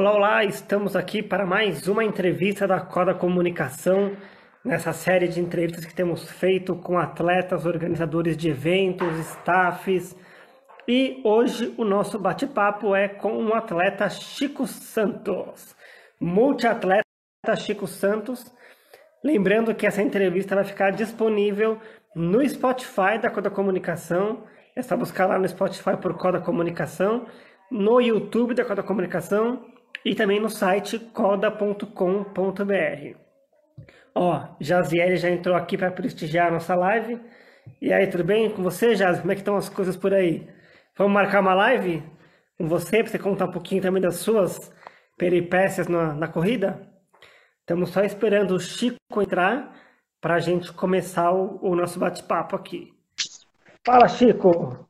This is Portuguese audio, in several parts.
Olá, olá, estamos aqui para mais uma entrevista da Coda Comunicação, nessa série de entrevistas que temos feito com atletas, organizadores de eventos, staffs. E hoje o nosso bate-papo é com o um atleta Chico Santos, multiatleta Chico Santos. Lembrando que essa entrevista vai ficar disponível no Spotify da Coda Comunicação. É só buscar lá no Spotify por Coda Comunicação, no YouTube da Coda Comunicação e também no site coda.com.br. Ó, Jaziel já entrou aqui para prestigiar a nossa live. E aí, tudo bem com você, Jaz? Como é que estão as coisas por aí? Vamos marcar uma live com você para você contar um pouquinho também das suas peripécias na, na corrida? Estamos só esperando o Chico entrar para a gente começar o, o nosso bate-papo aqui. Fala, Chico!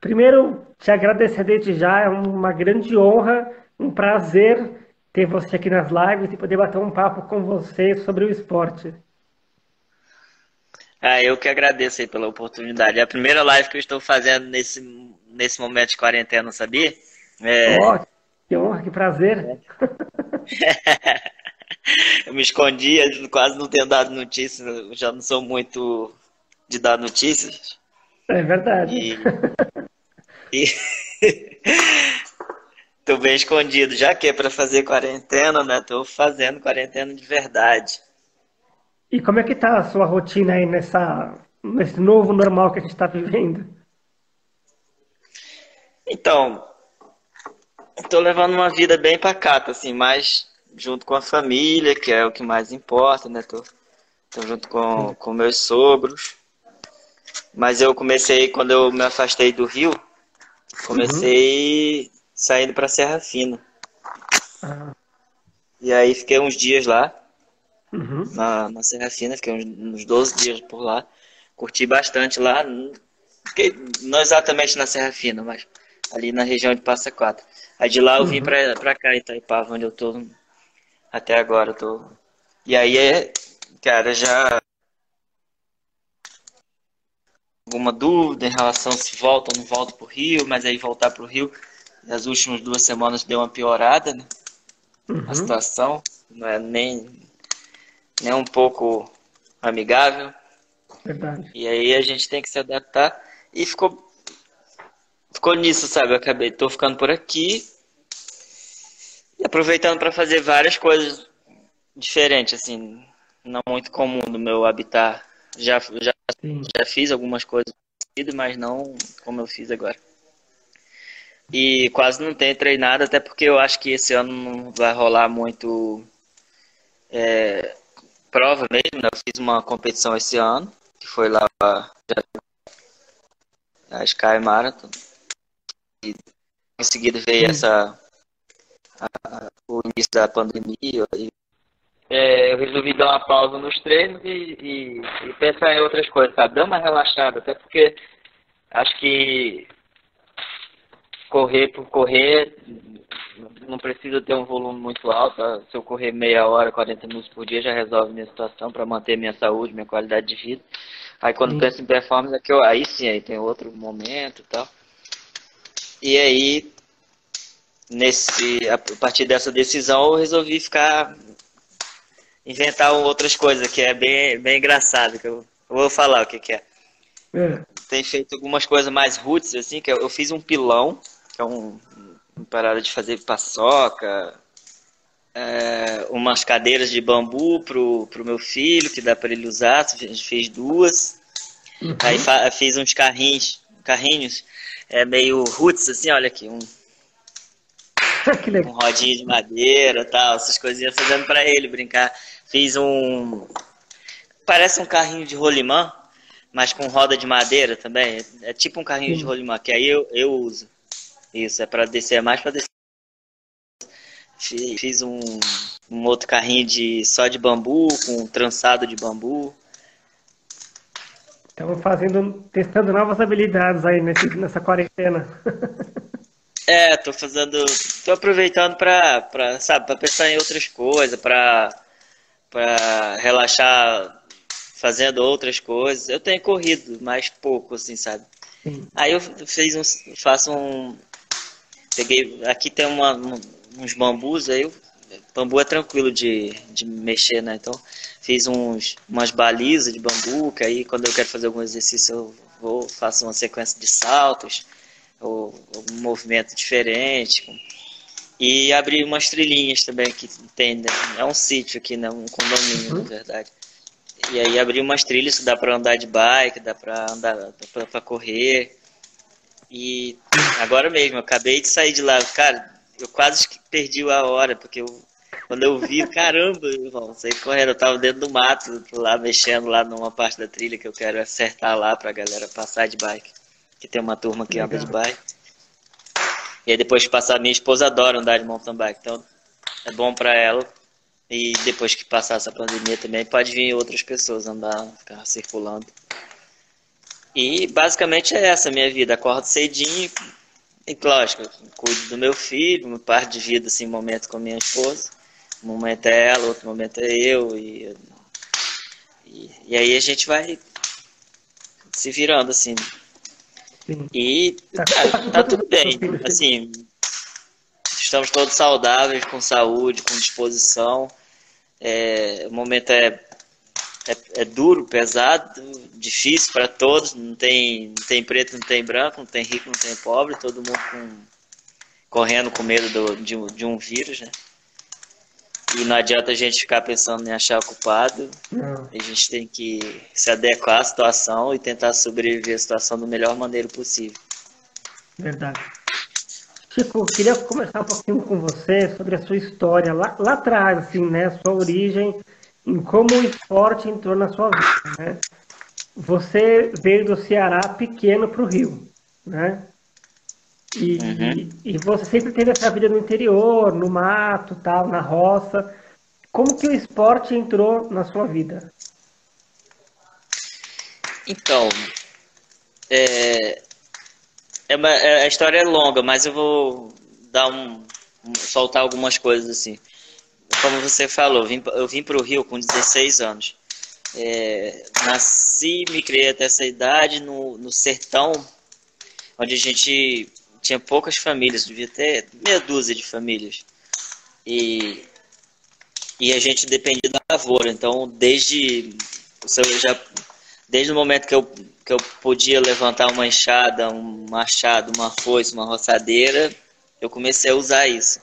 Primeiro, te agradecer desde já, é uma grande honra um prazer ter você aqui nas lives e poder bater um papo com você sobre o esporte. Ah, eu que agradeço aí pela oportunidade. É a primeira live que eu estou fazendo nesse, nesse momento de quarentena, sabia? É... Oh, que honra, que prazer. eu me escondia, quase não tenho dado notícias, eu já não sou muito de dar notícias. É verdade. E, e... Tô bem escondido, já que é para fazer quarentena, né? Tô fazendo quarentena de verdade. E como é que tá a sua rotina aí nessa, nesse novo normal que a gente está vivendo? Então, estou levando uma vida bem pacata, assim, mais junto com a família, que é o que mais importa, né? Tô, tô junto com, com meus sogros. Mas eu comecei, quando eu me afastei do Rio, comecei uhum saindo para Serra Fina. Ah. E aí fiquei uns dias lá, uhum. na, na Serra Fina, fiquei uns, uns 12 dias por lá. Curti bastante lá, fiquei não exatamente na Serra Fina, mas ali na região de Passa Quatro. Aí de lá eu vim uhum. pra, pra cá, Itaipava, onde eu tô até agora. Eu tô... E aí, é, cara, já alguma dúvida em relação se volta ou não volta pro Rio, mas aí voltar pro Rio nas últimas duas semanas deu uma piorada, né? Uhum. A situação não é nem, nem um pouco amigável. Verdade. E aí a gente tem que se adaptar. E ficou, ficou nisso, sabe? Eu acabei, tô ficando por aqui e aproveitando para fazer várias coisas diferentes, assim, não muito comum no meu habitat. Já, já, já fiz algumas coisas, mas não como eu fiz agora. E quase não tenho treinado, até porque eu acho que esse ano não vai rolar muito é, prova mesmo. Né? Eu fiz uma competição esse ano, que foi lá a Sky Marathon. E em seguida veio essa a, o início da pandemia. E, é, eu resolvi dar uma pausa nos treinos e, e, e pensar em outras coisas, sabe? Dar uma relaxada, até porque acho que correr por correr, não precisa ter um volume muito alto. Tá? Se eu correr meia hora, 40 minutos por dia, já resolve minha situação para manter minha saúde, minha qualidade de vida. Aí quando sim. penso em performance, é que eu, aí sim, aí tem outro momento e tal. E aí, nesse, a partir dessa decisão, eu resolvi ficar inventar outras coisas, que é bem, bem engraçado, que eu, eu vou falar o que, que é. é. Tem feito algumas coisas mais roots, assim, que eu, eu fiz um pilão que é um, parada de fazer paçoca, é, umas cadeiras de bambu pro, pro meu filho, que dá para ele usar, a gente fez duas. Uhum. Aí fiz uns carrinhos, carrinhos é, meio roots, assim, olha aqui, um, um rodinho de madeira tal, essas coisinhas fazendo para ele brincar. Fiz um. Parece um carrinho de rolimã, mas com roda de madeira também. É tipo um carrinho de rolimã, que aí eu, eu uso. Isso, é para descer, é mais para descer. Fiz um, um outro carrinho de só de bambu, com um trançado de bambu. Estamos fazendo, testando novas habilidades aí nesse, nessa quarentena. é, tô fazendo, tô aproveitando para, para, sabe, para pensar em outras coisas, para, para relaxar fazendo outras coisas. Eu tenho corrido mais pouco, assim, sabe? Sim. Aí eu fiz um, faço um, Peguei, aqui tem uma, uns bambus, aí eu, bambu é tranquilo de, de mexer, né? Então fiz uns, umas balizas de bambu, que aí quando eu quero fazer algum exercício eu vou, faço uma sequência de saltos, ou, ou um movimento diferente. E abri umas trilhinhas também que tem, né? é um sítio aqui, né? um condomínio, uhum. na verdade. E aí abri umas trilhas que dá para andar de bike, dá para andar, para correr. E agora mesmo, eu acabei de sair de lá, cara, eu quase perdi a hora, porque eu, quando eu vi, caramba, irmão, saí correndo, eu tava dentro do mato, lá mexendo lá numa parte da trilha que eu quero acertar lá pra galera passar de bike. Que tem uma turma que anda de bike. E aí depois que passar, minha esposa adora andar de mountain bike, então é bom pra ela. E depois que passar essa pandemia também, pode vir outras pessoas andar, ficar circulando. E basicamente é essa a minha vida. Acordo cedinho, e lógico, cuido do meu filho, uma parte de vida, assim, momento com a minha esposa. Um momento é ela, outro momento é eu. E, e, e aí a gente vai se virando, assim. Sim. E tá, tá tudo bem. Assim, estamos todos saudáveis, com saúde, com disposição. É, o momento é, é, é duro, pesado, difícil para todos. Não tem, não tem preto, não tem branco, não tem rico, não tem pobre. Todo mundo com, correndo com medo do, de, de um vírus, né? E não adianta a gente ficar pensando em achar o culpado. Não. A gente tem que se adequar à situação e tentar sobreviver à situação da melhor maneira possível. Verdade. Chico, queria começar um pouquinho com você sobre a sua história lá, lá atrás, assim, né? Sua origem, em como o esporte entrou na sua vida, né? Você veio do Ceará pequeno para o Rio, né? E, uhum. e, você sempre teve essa vida no interior, no mato, tal, na roça. Como que o esporte entrou na sua vida? Então, é, é uma, é, a história é longa, mas eu vou dar um, soltar algumas coisas assim. Como você falou, vim, eu vim para o Rio com 16 anos. É, nasci, me criei até essa idade no, no sertão, onde a gente tinha poucas famílias, devia ter meia dúzia de famílias. E, e a gente dependia da lavoura. Então, desde, já, desde o momento que eu, que eu podia levantar uma enxada, um machado, uma foice, uma roçadeira, eu comecei a usar isso.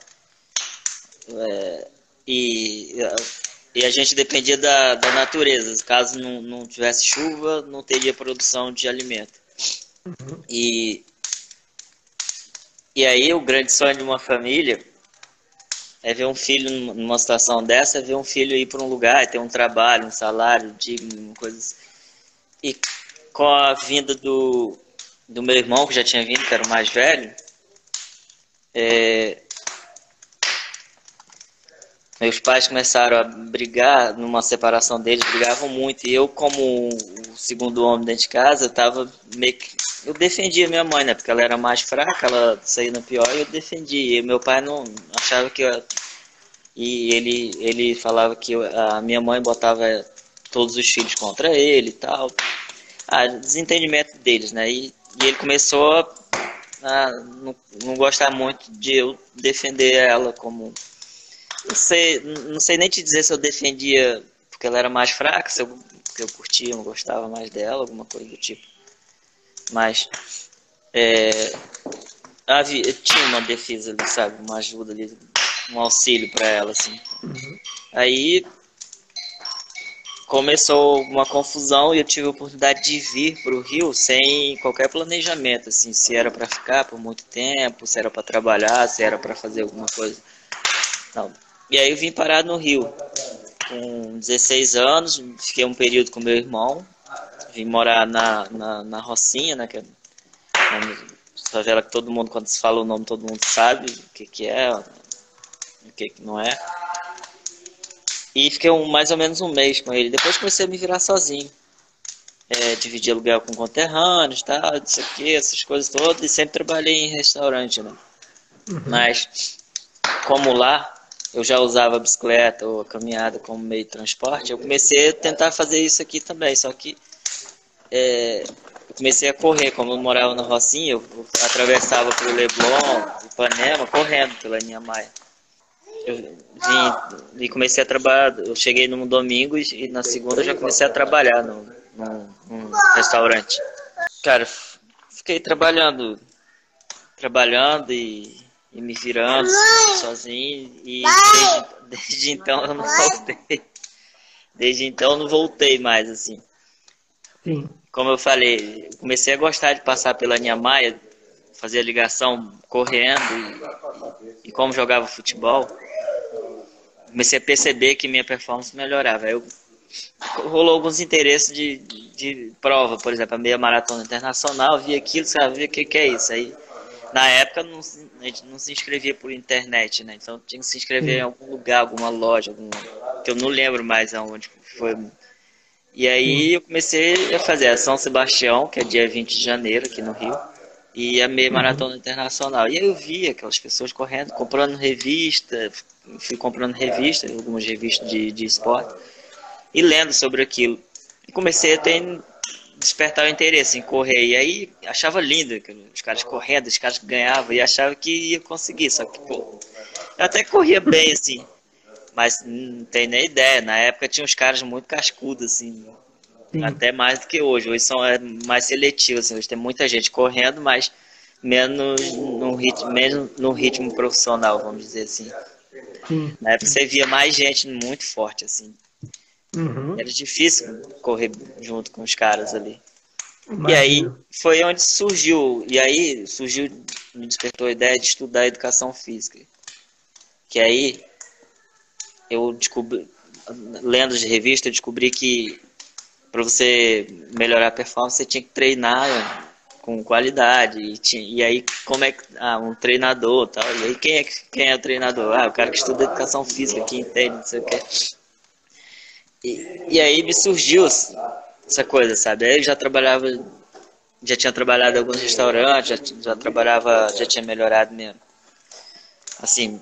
É, e, e a gente dependia da, da natureza. Caso não, não tivesse chuva, não teria produção de alimento. Uhum. E e aí o grande sonho de uma família é ver um filho numa situação dessa, é ver um filho ir para um lugar, ter um trabalho, um salário digno, coisas. E com a vinda do, do meu irmão, que já tinha vindo, que era o mais velho, é, meus pais começaram a brigar numa separação deles, brigavam muito. E eu, como o segundo homem dentro de casa, eu tava meio que. Eu defendia minha mãe, né? Porque ela era mais fraca, ela saía no pior e eu defendia. E meu pai não achava que eu. E ele, ele falava que a minha mãe botava todos os filhos contra ele e tal. Ah, desentendimento deles, né? E, e ele começou a, a não, não gostar muito de eu defender ela como não sei, não sei nem te dizer se eu defendia porque ela era mais fraca, se eu, porque eu curtia, não gostava mais dela, alguma coisa do tipo. Mas é, havia, tinha uma defesa ali, sabe? Uma ajuda ali, um auxílio para ela, assim. Uhum. Aí começou uma confusão e eu tive a oportunidade de vir para o Rio sem qualquer planejamento, assim, se era para ficar por muito tempo, se era para trabalhar, se era para fazer alguma coisa. Não, e aí eu vim parar no Rio. Com 16 anos, fiquei um período com meu irmão. Vim morar na, na, na Rocinha, né? Que é favela que todo mundo, quando se fala o nome, todo mundo sabe o que, que é, o que, que não é. E fiquei um, mais ou menos um mês com ele. Depois comecei a me virar sozinho. É, dividi aluguel com conterrâneos, tal, isso aqui, essas coisas todas. E sempre trabalhei em restaurante, né? Uhum. Mas, como lá, eu já usava a bicicleta ou a caminhada como meio de transporte, eu comecei a tentar fazer isso aqui também, só que é, eu comecei a correr, como eu morava na Rocinha, eu atravessava pelo Leblon, Ipanema, correndo pela linha Maia. eu vim e comecei a trabalhar. Eu cheguei num domingo e na segunda já comecei a trabalhar no, num, num restaurante. Cara, fiquei trabalhando, trabalhando e, e me virando sozinho e desde, desde, então eu não voltei. Desde então eu não voltei mais assim. Sim. Como eu falei, comecei a gostar de passar pela Niemeyer, fazer a ligação correndo e, e como jogava futebol, comecei a perceber que minha performance melhorava. Eu rolou alguns interesses de, de, de, prova, por exemplo, a meia maratona internacional, vi aquilo, sabia o que, que é isso. Aí, na época, não, a gente não se inscrevia por internet, né? Então tinha que se inscrever em algum lugar, alguma loja, alguma, que eu não lembro mais aonde foi. E aí eu comecei a fazer a São Sebastião, que é dia 20 de janeiro aqui no Rio, e a meia maratona internacional. E aí eu vi aquelas pessoas correndo, comprando revista, fui comprando revista, algumas revistas de, de esporte e lendo sobre aquilo. E comecei a ter despertar o interesse em correr. E aí achava lindo os caras correndo, os caras ganhavam e achava que ia conseguir. Só que, pô, eu até corria bem, assim. Mas não tem nem ideia. Na época tinha uns caras muito cascudos, assim. Sim. Até mais do que hoje. Hoje são é, mais seletivos. Assim. Hoje tem muita gente correndo, mas menos no ritmo, menos no ritmo profissional, vamos dizer assim. Sim. Na época você via mais gente muito forte, assim. Uhum. Era difícil correr junto com os caras ali. Imagina. E aí foi onde surgiu, e aí surgiu, me despertou a ideia de estudar educação física. Que aí eu descobri, lendo de revista, eu descobri que para você melhorar a performance, você tinha que treinar com qualidade. E, tinha, e aí, como é que. Ah, um treinador tal. E aí, quem é, quem é o treinador? Ah, o cara que estuda educação física, que entende, não sei o que. E, e aí me surgiu essa coisa, sabe? Aí eu já trabalhava, já tinha trabalhado em alguns restaurantes, já, já trabalhava, já tinha melhorado mesmo. Assim,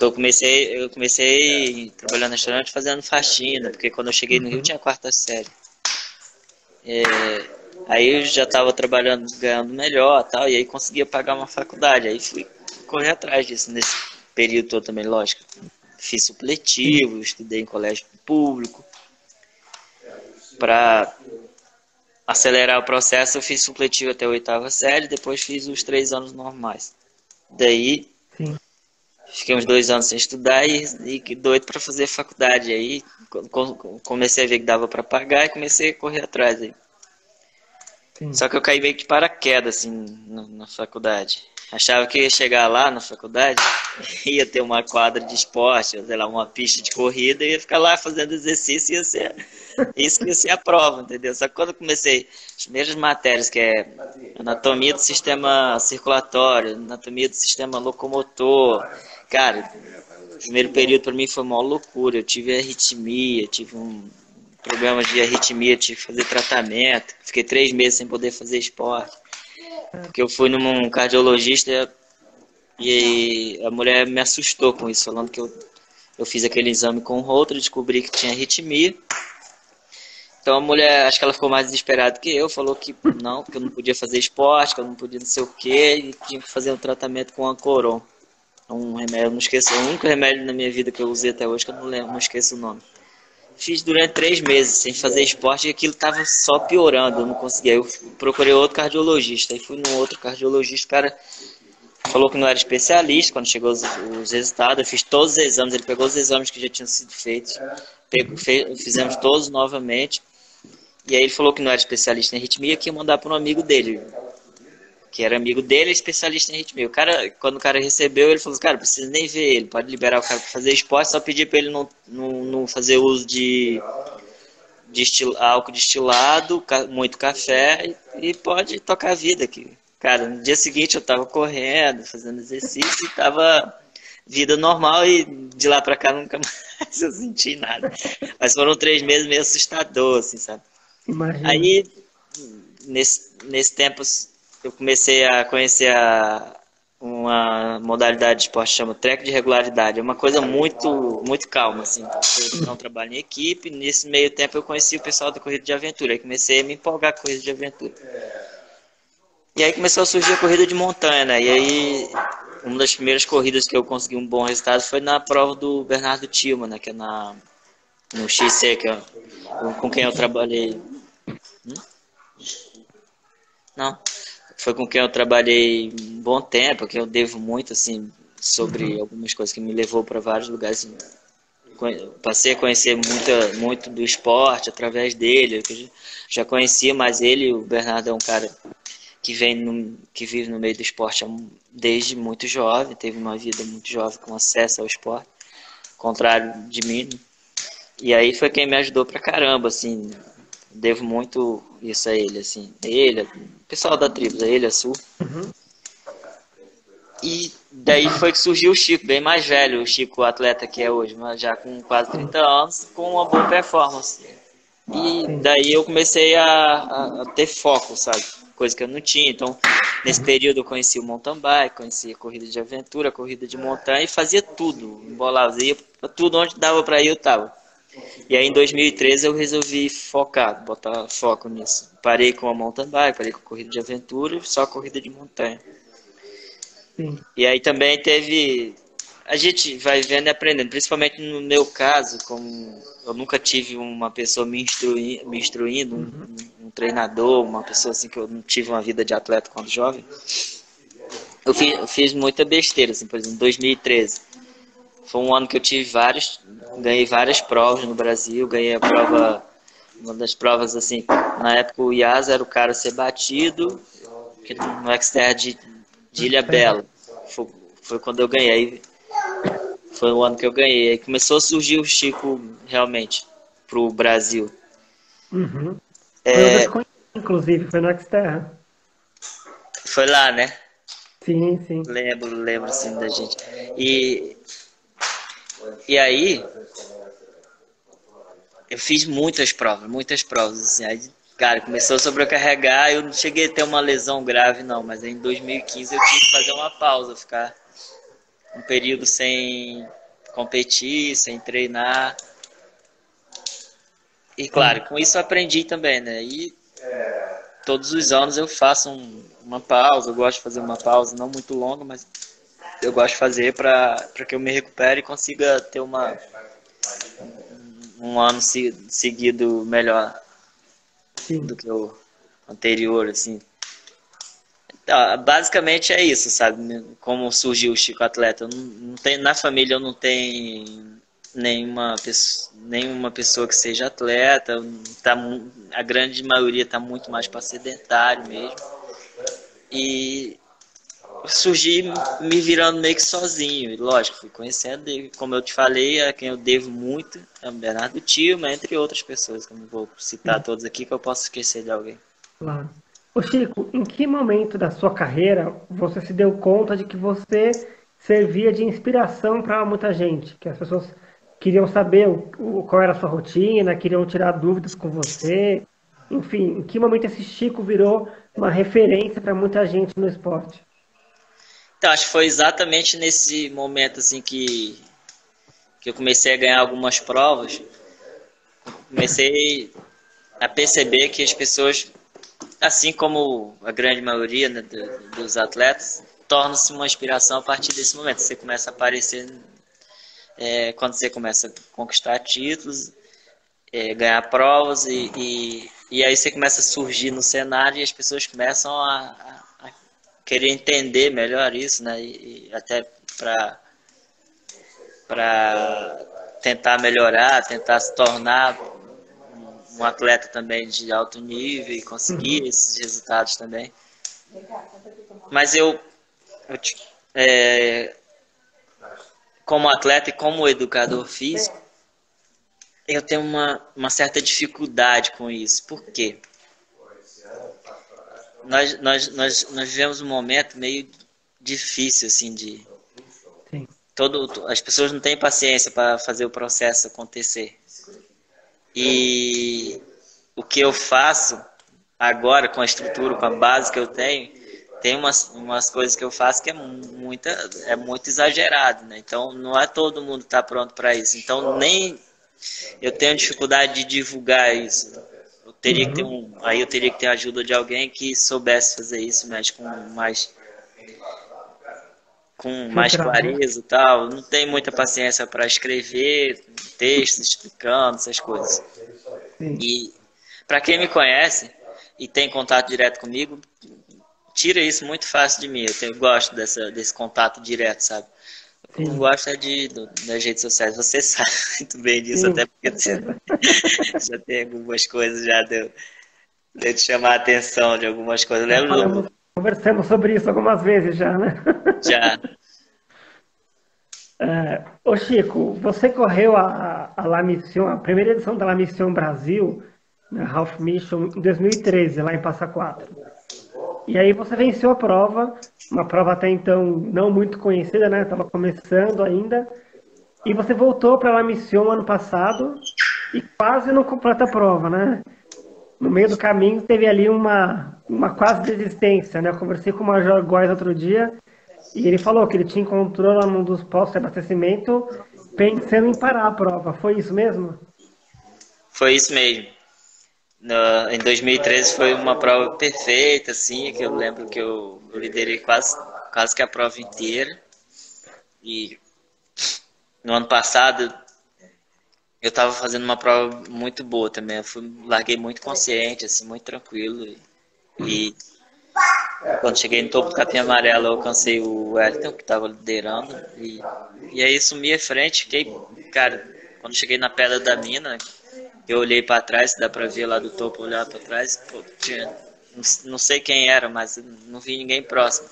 eu comecei, eu comecei trabalhando no restaurante fazendo faxina, porque quando eu cheguei no Rio uhum. tinha quarta série. É, aí eu já estava trabalhando, ganhando melhor tal, e aí conseguia pagar uma faculdade. Aí fui correr atrás disso nesse período todo também, lógico fiz supletivo, estudei em colégio público. Para acelerar o processo, eu fiz supletivo até a oitava série, depois fiz os três anos normais. Daí, Sim. fiquei uns dois anos sem estudar e, e doido para fazer faculdade. Aí comecei a ver que dava para pagar e comecei a correr atrás. Aí. Só que eu caí meio que de paraquedas assim, na, na faculdade. Achava que ia chegar lá na faculdade, ia ter uma quadra de esporte, sei lá, uma pista de corrida, ia ficar lá fazendo exercício, ia ser isso ia ser a prova, entendeu? Só que quando eu comecei as primeiras matérias, que é anatomia do sistema circulatório, anatomia do sistema locomotor, cara, o primeiro período para mim foi uma loucura. Eu tive arritmia, tive um problema de arritmia, tive que fazer tratamento, fiquei três meses sem poder fazer esporte. Porque eu fui num cardiologista e a mulher me assustou com isso, falando que eu, eu fiz aquele exame com o Holter, descobri que tinha arritmia. Então a mulher, acho que ela ficou mais desesperada que eu, falou que não, que eu não podia fazer esporte, que eu não podia não sei o quê, e tinha que fazer um tratamento com Ancoron. Um remédio, eu não esqueço, o único remédio na minha vida que eu usei até hoje, que eu não lembro, não esqueço o nome fiz durante três meses sem fazer esporte e aquilo tava só piorando, eu não conseguia. Eu procurei outro cardiologista, aí fui num outro cardiologista, o cara falou que não era especialista, quando chegou os, os resultados, eu fiz todos os exames, ele pegou os exames que já tinham sido feitos, pegou, fez, fizemos todos novamente, e aí ele falou que não era especialista em arritmia, que ia mandar para um amigo dele, que era amigo dele, especialista em arritmia. O cara, quando o cara recebeu, ele falou: Cara, precisa nem ver ele, pode liberar o cara para fazer esporte, só pedir para ele não, não, não, fazer uso de, de estil, álcool destilado, muito café e, pode tocar a vida aqui. Cara, no dia seguinte eu tava correndo, fazendo exercício e tava vida normal e de lá para cá nunca mais eu senti nada. Mas foram três meses meio assustador, assim, sabe? Imagina. Aí, nesse, nesse tempo eu comecei a conhecer a, uma modalidade de esporte que chama track de regularidade. É uma coisa muito, muito calma, assim. Eu não trabalho em equipe. Nesse meio tempo eu conheci o pessoal da corrida de aventura. Aí comecei a me empolgar com corrida de aventura. E aí começou a surgir a corrida de montanha, né? E aí uma das primeiras corridas que eu consegui um bom resultado foi na prova do Bernardo Tilma, né, que é na no XC, que é com quem eu trabalhei. Hum? Não, foi com quem eu trabalhei um bom tempo, que eu devo muito assim sobre uhum. algumas coisas que me levou para vários lugares. Passei a conhecer muita, muito do esporte através dele. Eu já conhecia, mas ele, o Bernardo, é um cara que vem no, que vive no meio do esporte desde muito jovem, teve uma vida muito jovem com acesso ao esporte, contrário de mim. E aí foi quem me ajudou pra caramba, assim, devo muito isso a ele, assim, ele, o pessoal da tribo, a ele, a Sul. Uhum. E daí foi que surgiu o Chico, bem mais velho, o Chico, o atleta que é hoje, mas já com quase 30 anos, com uma boa performance. E daí eu comecei a, a, a ter foco, sabe? coisa que eu não tinha. Então, nesse período eu conheci o mountain bike, conhecia corrida de aventura, corrida de montanha e fazia tudo, embolava, ia tudo onde dava para ir eu tava. E aí em 2013 eu resolvi focar, botar foco nisso. Parei com a mountain bike, parei com a corrida de aventura, só corrida de montanha. Sim. E aí também teve a gente vai vendo e aprendendo, principalmente no meu caso, como eu nunca tive uma pessoa me, instrui, me instruindo, uhum. um, um, treinador, uma pessoa assim que eu não tive uma vida de atleta quando jovem. Eu fiz, eu fiz muita besteira, assim, por exemplo, em 2013. Foi um ano que eu tive vários, ganhei várias provas no Brasil, ganhei a prova, uma das provas assim, na época o Iaz era o cara a ser batido, no Xterra de, de Ilha Bela. Foi, foi quando eu ganhei foi o ano que eu ganhei. Aí começou a surgir o Chico realmente pro Brasil. Uhum. É... Inclusive, foi no Xterra. Foi lá, né? Sim, sim. Lembro, lembro assim da gente. E, e aí, eu fiz muitas provas, muitas provas. Assim, aí, cara, começou a sobrecarregar. Eu não cheguei a ter uma lesão grave, não, mas em 2015 eu tive que fazer uma pausa, ficar um período sem competir, sem treinar. E claro, com isso aprendi também, né? E todos os anos eu faço um, uma pausa, eu gosto de fazer uma pausa, não muito longa, mas eu gosto de fazer para que eu me recupere e consiga ter uma um ano seguido melhor Sim. do que o anterior, assim. Então, basicamente é isso, sabe? Como surgiu o Chico Atleta. Não, não tem, na família eu não tenho nenhuma pessoa, nenhuma pessoa que seja atleta. Tá, a grande maioria está muito mais para sedentário mesmo. E surgi me virando meio que sozinho. E, lógico, fui conhecendo, como eu te falei, a quem eu devo muito é o Bernardo Tio, mas entre outras pessoas, que eu não vou citar todos aqui, que eu posso esquecer de alguém. Claro. Ô Chico, em que momento da sua carreira você se deu conta de que você servia de inspiração para muita gente? Que as pessoas queriam saber o, qual era a sua rotina, queriam tirar dúvidas com você. Enfim, em que momento esse Chico virou uma referência para muita gente no esporte? Então, acho que foi exatamente nesse momento assim que, que eu comecei a ganhar algumas provas. Comecei a perceber que as pessoas assim como a grande maioria né, dos atletas, torna-se uma inspiração a partir desse momento. Você começa a aparecer é, quando você começa a conquistar títulos, é, ganhar provas e, e, e, aí você começa a surgir no cenário e as pessoas começam a, querer entender melhor isso, né? E, e até para para tentar melhorar, tentar se tornar um atleta também de alto nível e conseguir uhum. esses resultados também. Mas eu, eu é, como atleta e como educador físico, eu tenho uma, uma certa dificuldade com isso. Por quê? Nós, nós, nós, nós vivemos um momento meio difícil, assim, de... Todo, as pessoas não têm paciência para fazer o processo acontecer. E o que eu faço agora com a estrutura, com a base que eu tenho, tem umas, umas coisas que eu faço que é, muita, é muito exagerado, né? Então não é todo mundo está pronto para isso. Então nem eu tenho dificuldade de divulgar isso. Teria que ter um, aí eu teria que ter a ajuda de alguém que soubesse fazer isso, mas com mais com mais clareza e tal. Não tem muita paciência para escrever textos explicando essas coisas. Sim. E para quem me conhece e tem contato direto comigo, tira isso muito fácil de mim. Eu, tenho, eu gosto dessa, desse contato direto, sabe? Eu não gosto é de, do, das redes sociais. Você sabe muito bem disso, Sim. até porque você já tem algumas coisas já deu, deu de chamar a atenção de algumas coisas. Eu lembro Conversamos sobre isso algumas vezes já, né? Já. É, ô Chico, você correu a, a La Mission, a primeira edição da La Mission Brasil, né, Half Mission, em 2013, lá em Passa Quatro. E aí você venceu a prova, uma prova até então não muito conhecida, né? Estava começando ainda. E você voltou para La Mission ano passado e quase não completa a prova, né? no meio do caminho teve ali uma, uma quase desistência, né? Eu conversei com o Major Góes outro dia e ele falou que ele te encontrou lá num dos postos de abastecimento pensando em parar a prova. Foi isso mesmo? Foi isso mesmo. No, em 2013 foi uma prova perfeita, assim, que eu lembro que eu, liderei quase, quase que a prova inteira. E no ano passado eu estava fazendo uma prova muito boa também. Eu fui, larguei muito consciente, assim, muito tranquilo. E, e quando cheguei no topo do capim amarelo, eu alcancei o Wellington, que estava liderando. E, e aí sumi à frente. Fiquei, cara, quando cheguei na pedra da mina, eu olhei para trás, dá para ver lá do topo, olhar para trás, pô, tinha, não, sei quem era, mas não vi ninguém próximo.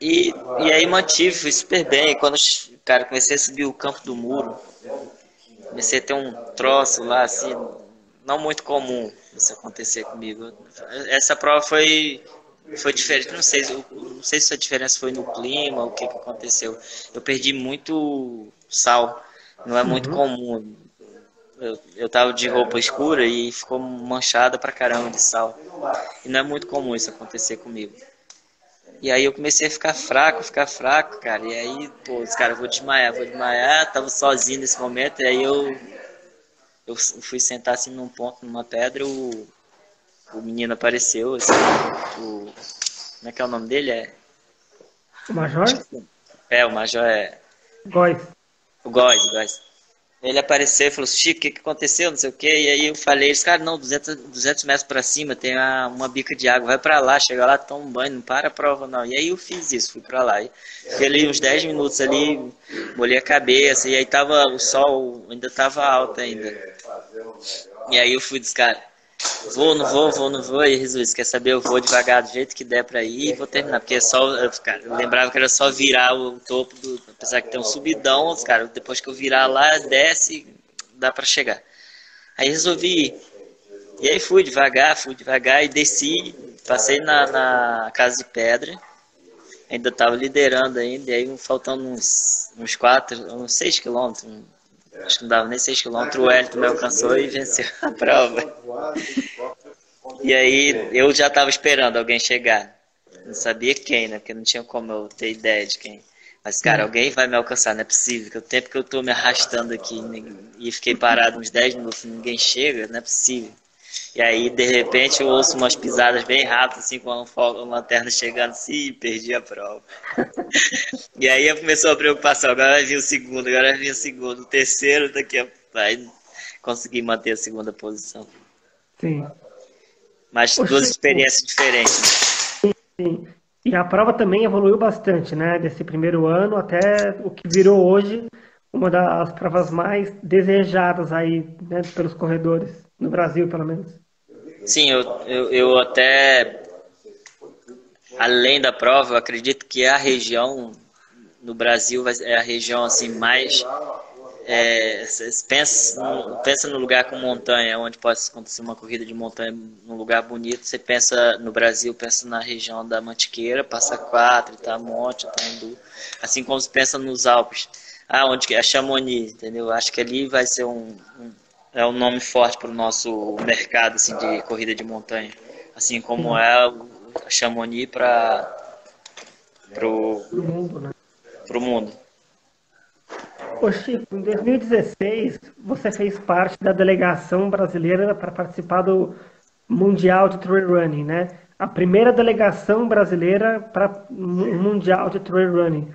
E, e aí mantive, super bem. E quando, cara, comecei a subir o campo do muro, comecei a ter um troço lá, assim, não muito comum isso acontecer comigo. Essa prova foi foi diferente, não sei, não sei se a diferença foi no clima, o que, que aconteceu. Eu perdi muito sal, não é muito uhum. comum. Eu, eu tava de roupa escura e ficou manchada pra caramba de sal. E não é muito comum isso acontecer comigo. E aí eu comecei a ficar fraco, ficar fraco, cara. E aí, pô, os caras, vou desmaiar, vou desmaiar. Tava sozinho nesse momento. E aí eu, eu fui sentar assim num ponto, numa pedra. O, o menino apareceu, assim. O, como é que é o nome dele? É. O Major? É, o Major é. Góis. O Góis, Góis. Ele apareceu e falou, Chico, o que, que aconteceu? Não sei o quê. E aí eu falei, eles, cara, não, 200, 200 metros para cima tem uma, uma bica de água, vai para lá, chega lá, toma um banho, não para a prova não. E aí eu fiz isso, fui para lá. E fiquei ali uns 10 minutos ali, molhei a cabeça, e aí tava, o sol ainda tava alto ainda. E aí eu fui dos vou, não vou, vou, não vou, e Jesus, quer saber, eu vou devagar do jeito que der para ir e vou terminar, porque é só, eu, cara, eu lembrava que era só virar o topo do, apesar que tem um subidão, cara, depois que eu virar lá, desce, dá para chegar. Aí resolvi ir. E aí fui devagar, fui devagar e desci, passei na, na casa de pedra, ainda estava liderando ainda, e aí faltando uns, uns 4, uns 6 quilômetros, acho que não dava nem 6 quilômetros, o Wellington me alcançou e venceu a prova. E aí eu já estava esperando alguém chegar. Não sabia quem, né? Porque não tinha como eu ter ideia de quem. Mas, cara, hum. alguém vai me alcançar, não é possível. Que o tempo que eu tô me arrastando aqui e fiquei parado uns 10 minutos ninguém chega, não é possível. E aí, de repente, eu ouço umas pisadas bem rápidas, assim, com uma lanterna chegando assim, perdi a prova. e aí começou a preocupação, agora vai vir o segundo, agora vai vir o segundo, o terceiro daqui a vai conseguir manter a segunda posição. Sim. Mas duas experiências diferentes. Sim. E a prova também evoluiu bastante, né? Desse primeiro ano até o que virou hoje uma das provas mais desejadas aí né, pelos corredores, no Brasil, pelo menos. Sim, eu, eu, eu até, além da prova, acredito que a região no Brasil é a região assim mais é, pensa, pensa no lugar com montanha, onde pode acontecer uma corrida de montanha num lugar bonito. Você pensa no Brasil, pensa na região da Mantiqueira, Passa Quatro, Itamonte, Itandu. Assim como você pensa nos Alpes. Ah, onde é Chamonix, entendeu? Acho que ali vai ser um é um nome forte para o nosso mercado assim, de corrida de montanha. Assim como é a Chamonix para o mundo. Né? Pro mundo. Ô Chico, em 2016 você fez parte da delegação brasileira para participar do Mundial de Trail Running, né? a primeira delegação brasileira para o Mundial de Trail Running.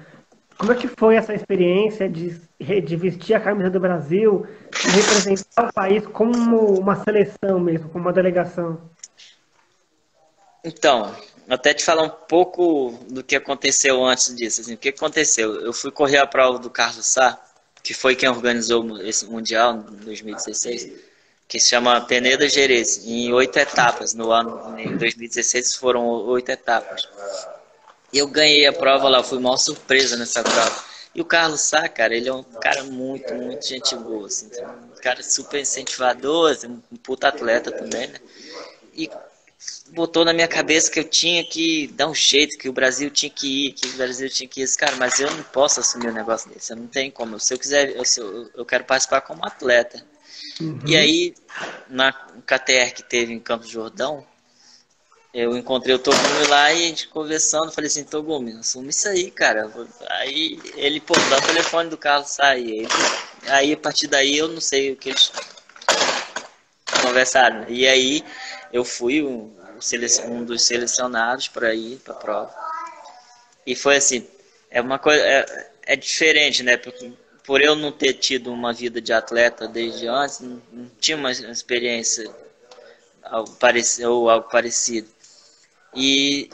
Como é que foi essa experiência de, de vestir a camisa do Brasil representar o país como uma seleção mesmo, como uma delegação? Então, até te falar um pouco do que aconteceu antes disso. Assim, o que aconteceu? Eu fui correr a prova do Carlos Sá, que foi quem organizou esse Mundial em 2016, que se chama Peneda Jerez, em oito etapas. No ano, em 2016 foram oito etapas. Eu ganhei a prova lá, fui uma surpresa nessa prova. E o Carlos Sá, cara, ele é um cara muito, muito gente boa, assim, um cara super incentivador, assim, um puta atleta também, né? E botou na minha cabeça que eu tinha que dar um jeito, que o Brasil tinha que ir, que o Brasil tinha que ir. Cara, mas eu não posso assumir um negócio desse, eu não tenho como. Se eu quiser, eu, eu quero participar como atleta. Uhum. E aí, na KTR que teve em Campos Jordão, eu encontrei o Togumi lá e a gente conversando, falei assim, Togumi, assume isso aí, cara. Aí ele, pô, dá o telefone do carro sair. Aí, a partir daí eu não sei o que eles conversaram. E aí eu fui um, um dos selecionados para ir para a prova. E foi assim, é uma coisa, é, é diferente, né? Porque por eu não ter tido uma vida de atleta desde antes, não, não tinha uma experiência algo parecido, ou algo parecido. E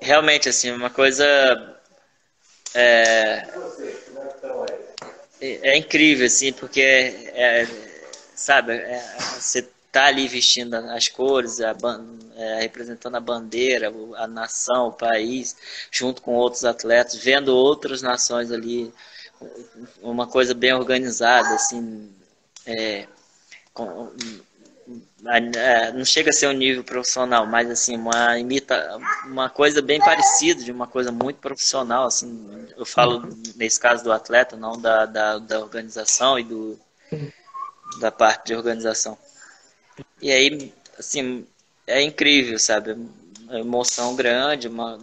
realmente, assim, uma coisa. É, é incrível, assim, porque, é, sabe, é, você tá ali vestindo as cores, a, é, representando a bandeira, a nação, o país, junto com outros atletas, vendo outras nações ali, uma coisa bem organizada, assim, é, com, é, não chega a ser um nível profissional, mas assim, uma imita uma coisa bem parecida, de uma coisa muito profissional, assim, eu falo nesse caso do atleta, não da, da, da organização e do da parte de organização. E aí, assim, é incrível, sabe? Uma emoção grande, uma,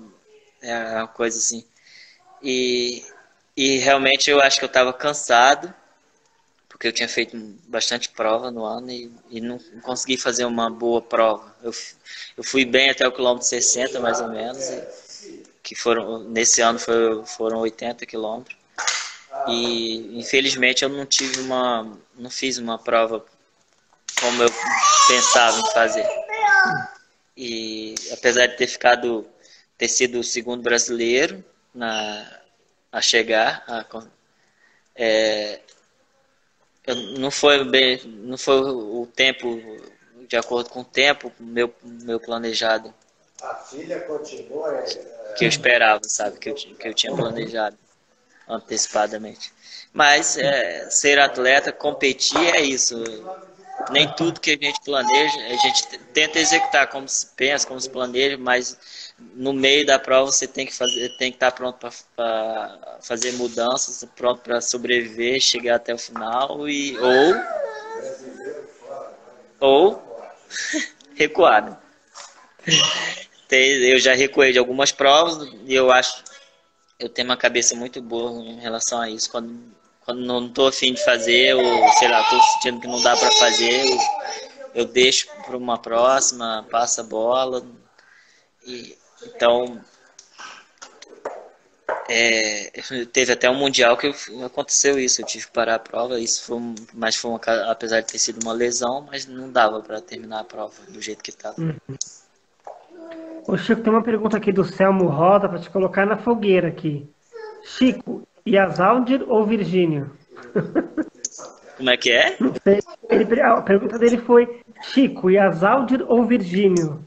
é uma coisa assim. E, e realmente eu acho que eu estava cansado, porque eu tinha feito bastante prova no ano e, e não, consegui fazer uma boa prova. Eu, eu fui bem até o quilômetro 60, mais ou menos, e, que foram nesse ano foi, foram 80 quilômetros. E infelizmente eu não tive uma, não fiz uma prova como eu pensava em fazer. E apesar de ter ficado, ter sido o segundo brasileiro na, a chegar, a, é, não foi bem, não foi o tempo de acordo com o tempo meu meu planejado. A filha continua é, que eu esperava, sabe, que eu, que eu tinha planejado antecipadamente. Mas é, ser atleta, competir é isso. Nem tudo que a gente planeja, a gente tenta executar como se pensa, como se planeja, mas no meio da prova você tem que fazer, tem que estar pronto para fazer mudanças, pronto para sobreviver, chegar até o final e ou ou recuar. Né? Eu já recuei de algumas provas e eu acho eu tenho uma cabeça muito boa em relação a isso. Quando, quando não estou afim de fazer, ou sei lá, estou sentindo que não dá para fazer, eu, eu deixo para uma próxima, passa a bola. E, então, é, teve até um mundial que aconteceu isso, eu tive que parar a prova, isso foi, mas foi uma, apesar de ter sido uma lesão, mas não dava para terminar a prova do jeito que estava. Uhum. Ô Chico, tem uma pergunta aqui do Selmo Roda para te colocar na fogueira aqui. Chico, Yazaldir ou Virgínio? Como é que é? Ele, a pergunta dele foi Chico, Yazaldir ou Virgínio?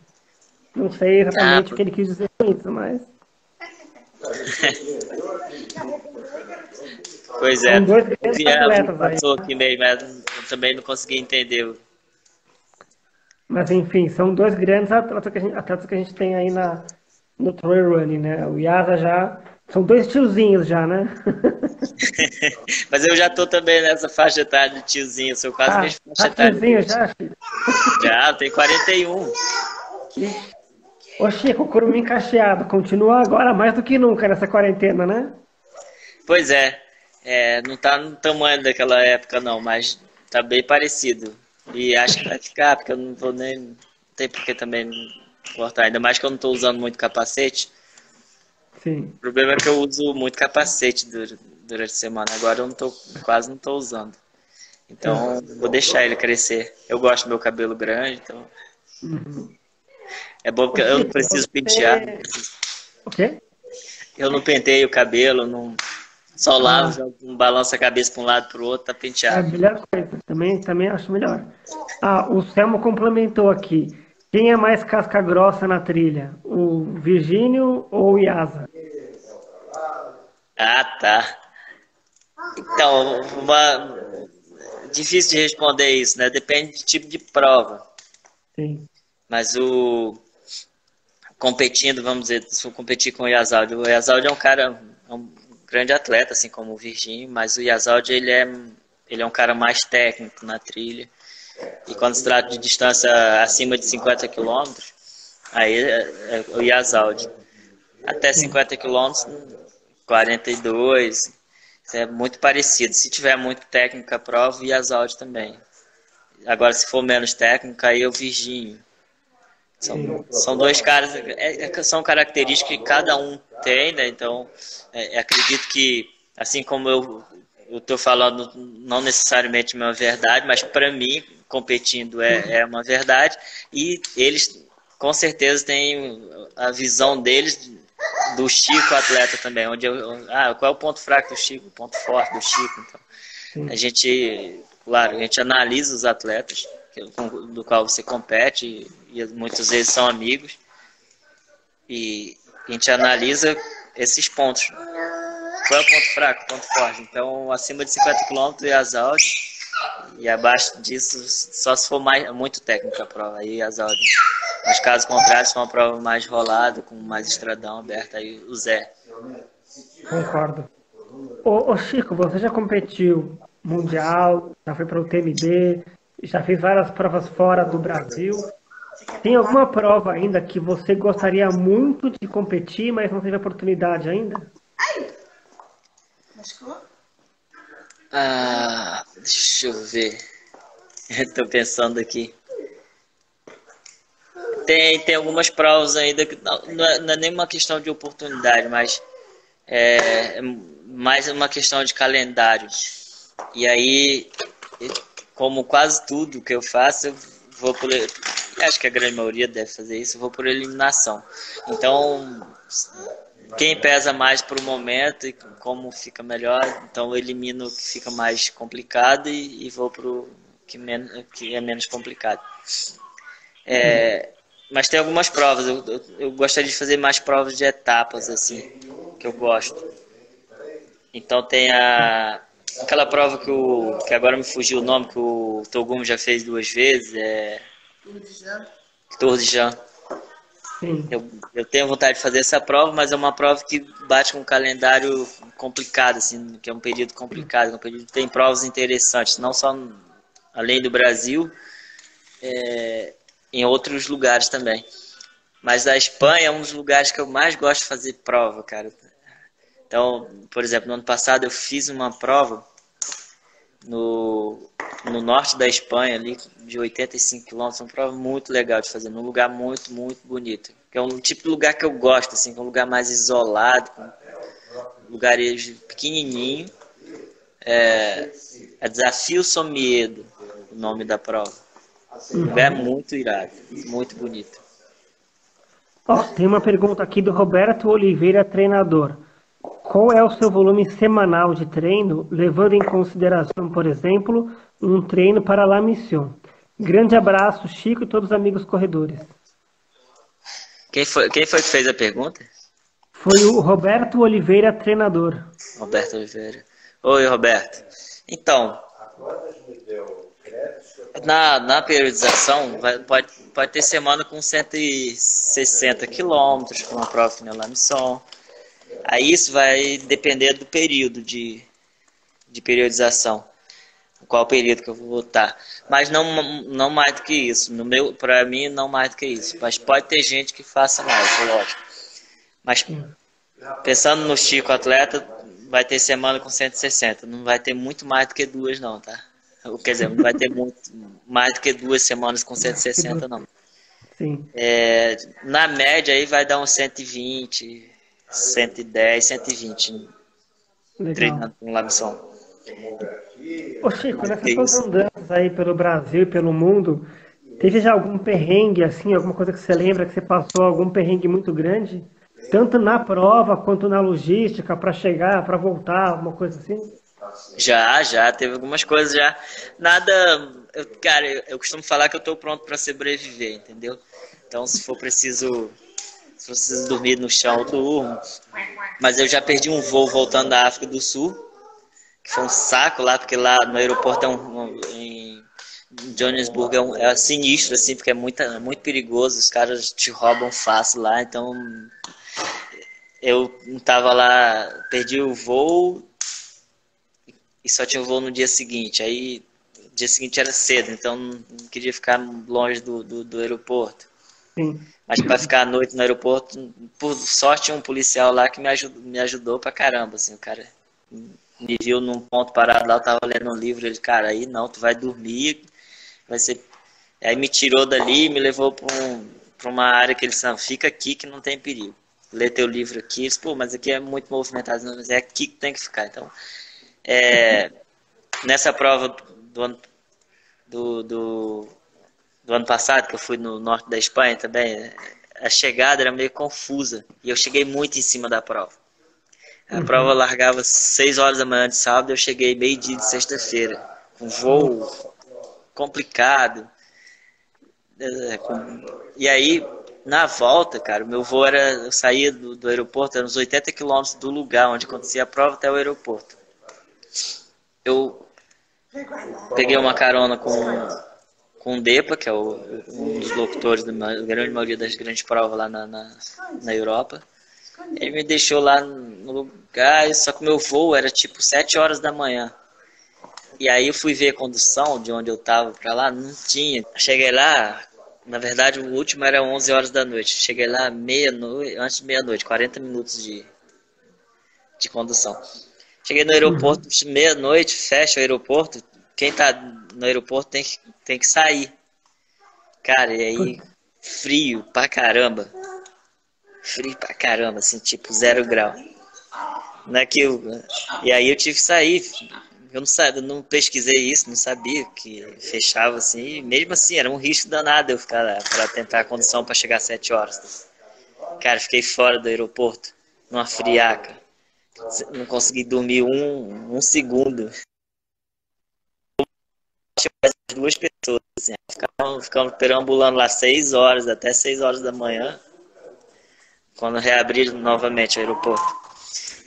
Não sei exatamente ah, o que ele quis dizer com isso, mas. Pois é. São dois atletas passou aqui meio, mas eu também não consegui entender. Mas enfim, são dois grandes atletas que a gente, atletas que a gente tem aí na, no trail running, né? O Yasa já. São dois tiozinhos já, né? mas eu já tô também nessa faixa etária de tiozinho, sou quase ah, mesmo faixa tá etária. tiozinho já, filho? Já, tem 41. Que Ô Chico, curumim encaixeado continua agora mais do que nunca nessa quarentena, né? Pois é, é não tá no tamanho daquela época não, mas tá bem parecido. E acho que vai ficar, porque eu não vou nem. Não tem porque também cortar, ainda mais que eu não estou usando muito capacete. Sim. O problema é que eu uso muito capacete durante a semana. Agora eu não tô, quase não estou usando. Então, uhum. vou deixar ele crescer. Eu gosto do meu cabelo grande, então. Uhum. É bom porque eu não preciso pentear. O quê? Eu não penteio o cabelo, não. Só lavo, ah. um balança a cabeça para um lado para o outro, tá penteado. É a melhor coisa, também, também acho melhor. Ah, o Selmo complementou aqui. Quem é mais casca grossa na trilha? O Virgínio ou o Yasa? Ah, tá. Então, uma... difícil de responder isso, né? Depende do tipo de prova. Sim. Mas o competindo, vamos dizer, se for competir com o Yazaldi, o Yazaldi é um cara, é um grande atleta, assim como o Virgínio, mas o Yazaldi ele é, ele é um cara mais técnico na trilha. E quando se trata de distância acima de 50 km, aí é, é o Yazaldi. Até 50 km, 42, é muito parecido. Se tiver muito técnica a prova, o Yazaldi também. Agora, se for menos técnica, aí é o Virgínio. São, são dois caras, é, é, são características que cada um tem, né? Então, é, acredito que, assim como eu estou falando, não necessariamente uma verdade, mas para mim, competindo é, é uma verdade. E eles, com certeza, têm a visão deles do Chico atleta também. Onde eu, ah, qual é o ponto fraco do Chico, o ponto forte do Chico. Então, a gente, claro, a gente analisa os atletas do qual você compete e muitas vezes são amigos e a gente analisa esses pontos. Qual é o ponto fraco, ponto forte? Então, acima de 50 km e as altas e abaixo disso, só se for mais, muito técnica a prova, aí as ordens. Mas caso contrário, se for uma prova mais rolada, com mais estradão aberto, aí o Zé. Concordo. Ô, ô Chico, você já competiu mundial, já foi para o TMB, já fez várias provas fora do Brasil. Tem alguma prova ainda que você gostaria muito de competir, mas não teve oportunidade ainda? Ah, deixa eu ver. Estou pensando aqui. Tem, tem algumas provas ainda que não, não, é, não é nenhuma questão de oportunidade, mas é, é mais uma questão de calendário. E aí, como quase tudo que eu faço, eu vou. Acho que a grande maioria deve fazer isso, vou por eliminação. Então, quem pesa mais para o momento e como fica melhor, então eu elimino o que fica mais complicado e, e vou para o que, que, é menos complicado. É, mas tem algumas provas, eu, eu, eu, gostaria de fazer mais provas de etapas, assim, que eu gosto. Então tem a, aquela prova que, o, que agora me fugiu o nome, que o Togumi já fez duas vezes, é... Tour de Jean. Eu, eu tenho vontade de fazer essa prova, mas é uma prova que bate com um calendário complicado, assim, que é um período complicado, um período que tem provas interessantes, não só além do Brasil, é, em outros lugares também. Mas a Espanha é um dos lugares que eu mais gosto de fazer prova, cara. Então, por exemplo, no ano passado eu fiz uma prova no, no norte da Espanha, ali de 85 quilômetros, uma prova muito legal de fazer, num lugar muito, muito bonito. Que é um tipo de lugar que eu gosto, assim, que é um lugar mais isolado, com lugarejo pequenininho. É, é Desafio Somiedo, o nome da prova. Lugar é muito irado, muito bonito. Oh, tem uma pergunta aqui do Roberto Oliveira, treinador. Qual é o seu volume semanal de treino, levando em consideração, por exemplo, um treino para La Mission? Grande abraço, Chico e todos os amigos corredores. Quem foi, quem foi que fez a pergunta? Foi o Roberto Oliveira, treinador. Roberto Oliveira. Oi, Roberto. Então, na, na periodização, vai, pode, pode ter semana com 160 quilômetros, com uma prova final La Mission Aí isso vai depender do período de, de periodização. Qual período que eu vou botar. Mas não, não mais do que isso. No meu, para mim, não mais do que isso. Mas pode ter gente que faça mais, lógico. Mas pensando no Chico atleta, vai ter semana com 160. Não vai ter muito mais do que duas, não, tá? Quer dizer, não vai ter muito mais do que duas semanas com 160, não. Sim. É, na média aí vai dar uns 120, 110, 120 Legal. treinando com Labson. Ô Chico, nessas suas andanças aí pelo Brasil e pelo mundo, teve já algum perrengue, assim, alguma coisa que você lembra que você passou, algum perrengue muito grande? Tanto na prova quanto na logística, para chegar, para voltar, alguma coisa assim? Já, já, teve algumas coisas já. Nada, eu, cara, eu, eu costumo falar que eu estou pronto para sobreviver, entendeu? Então, se for preciso, se for preciso dormir no chão, eu durmo. Mas eu já perdi um voo voltando da África do Sul, que foi um saco lá, porque lá no aeroporto é um, em Johannesburg é, um, é sinistro, assim, porque é muito, é muito perigoso, os caras te roubam fácil lá, então eu não tava lá, perdi o voo e só tinha o voo no dia seguinte. Aí dia seguinte era cedo, então não queria ficar longe do, do, do aeroporto. Sim. Mas para ficar à noite no aeroporto, por sorte um policial lá que me ajudou, me ajudou pra caramba, assim, o cara me viu num ponto parado lá, eu tava lendo um livro, ele, cara, aí não, tu vai dormir, vai ser. Aí me tirou dali me levou para um, uma área que ele disse, fica aqui que não tem perigo. Lê teu livro aqui, disse, pô, mas aqui é muito movimentado, mas é aqui que tem que ficar. Então, é, nessa prova do ano, do, do, do ano passado, que eu fui no norte da Espanha também, a chegada era meio confusa e eu cheguei muito em cima da prova. A uhum. prova largava 6 horas da manhã de sábado, eu cheguei meio-dia de sexta-feira, com voo complicado. É, e aí, na volta, cara, meu voo era. Eu saía do, do aeroporto, era uns 80 quilômetros do lugar onde acontecia a prova até o aeroporto. Eu peguei uma carona com, com o Depa, que é o, um dos locutores da grande maioria das grandes provas lá na, na, na Europa. Ele me deixou lá no lugar, só que o meu voo era tipo 7 horas da manhã. E aí eu fui ver a condução de onde eu tava pra lá, não tinha. Cheguei lá, na verdade o último era 11 horas da noite. Cheguei lá meia-noite, antes de meia-noite, 40 minutos de, de condução. Cheguei no aeroporto, uhum. meia-noite, fecha o aeroporto. Quem tá no aeroporto tem que, tem que sair. Cara, e aí, frio pra caramba frio pra caramba, assim, tipo zero grau. Não é e aí eu tive que sair. Eu não, sabia, eu não pesquisei isso, não sabia que fechava assim. mesmo assim, era um risco danado eu ficar lá para tentar a condição para chegar às 7 horas. Cara, fiquei fora do aeroporto, numa friaca. Não consegui dormir um, um segundo. Mais duas pessoas, assim, ficamos, ficamos perambulando lá 6 horas, até 6 horas da manhã quando reabrir novamente o aeroporto.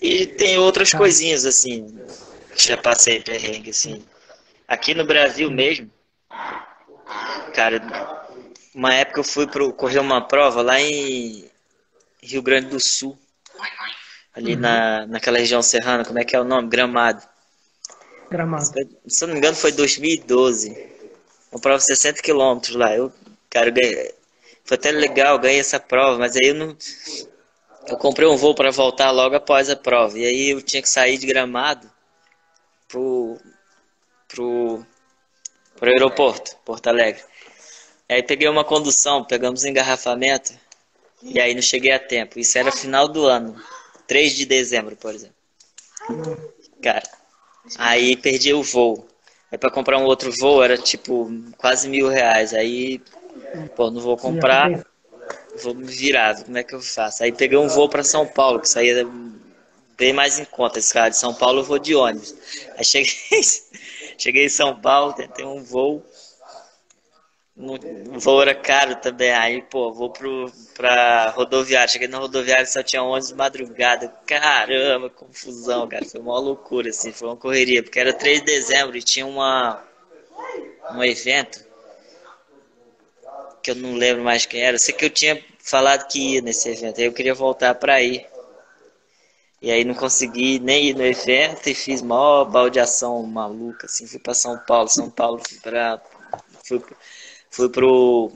E tem outras tá. coisinhas assim, que já passei perrengue assim. Aqui no Brasil mesmo, cara, uma época eu fui pro, correr uma prova lá em Rio Grande do Sul. Ali uhum. na, naquela região serrana, como é que é o nome? Gramado. Gramado. Se eu não me engano, foi 2012. Uma prova de 60 quilômetros lá. Eu, cara, ganhei, foi até legal, ganhei essa prova, mas aí eu não. Eu comprei um voo para voltar logo após a prova. E aí eu tinha que sair de gramado pro, pro, pro aeroporto, Porto Alegre. Aí peguei uma condução, pegamos engarrafamento, e aí não cheguei a tempo. Isso era final do ano, 3 de dezembro, por exemplo. Cara, aí perdi o voo. Aí para comprar um outro voo era tipo quase mil reais. Aí Pô, não vou comprar, vou me virar, como é que eu faço? Aí peguei um voo para São Paulo, que saía bem mais em conta. Esse cara de São Paulo eu vou de ônibus. Aí cheguei, cheguei em São Paulo, tentei um voo. O voo era caro também. Aí, pô, vou pro, pra rodoviária. Cheguei na rodoviária só tinha ônibus de madrugada. Caramba, confusão, cara. Foi uma loucura, assim. Foi uma correria. Porque era 3 de dezembro e tinha uma, um evento que eu não lembro mais quem era. Eu sei que eu tinha falado que ia nesse evento, aí eu queria voltar para ir. E aí não consegui nem ir no evento e fiz maior baldeação maluca, assim, fui para São Paulo, São Paulo fui para fui, fui pro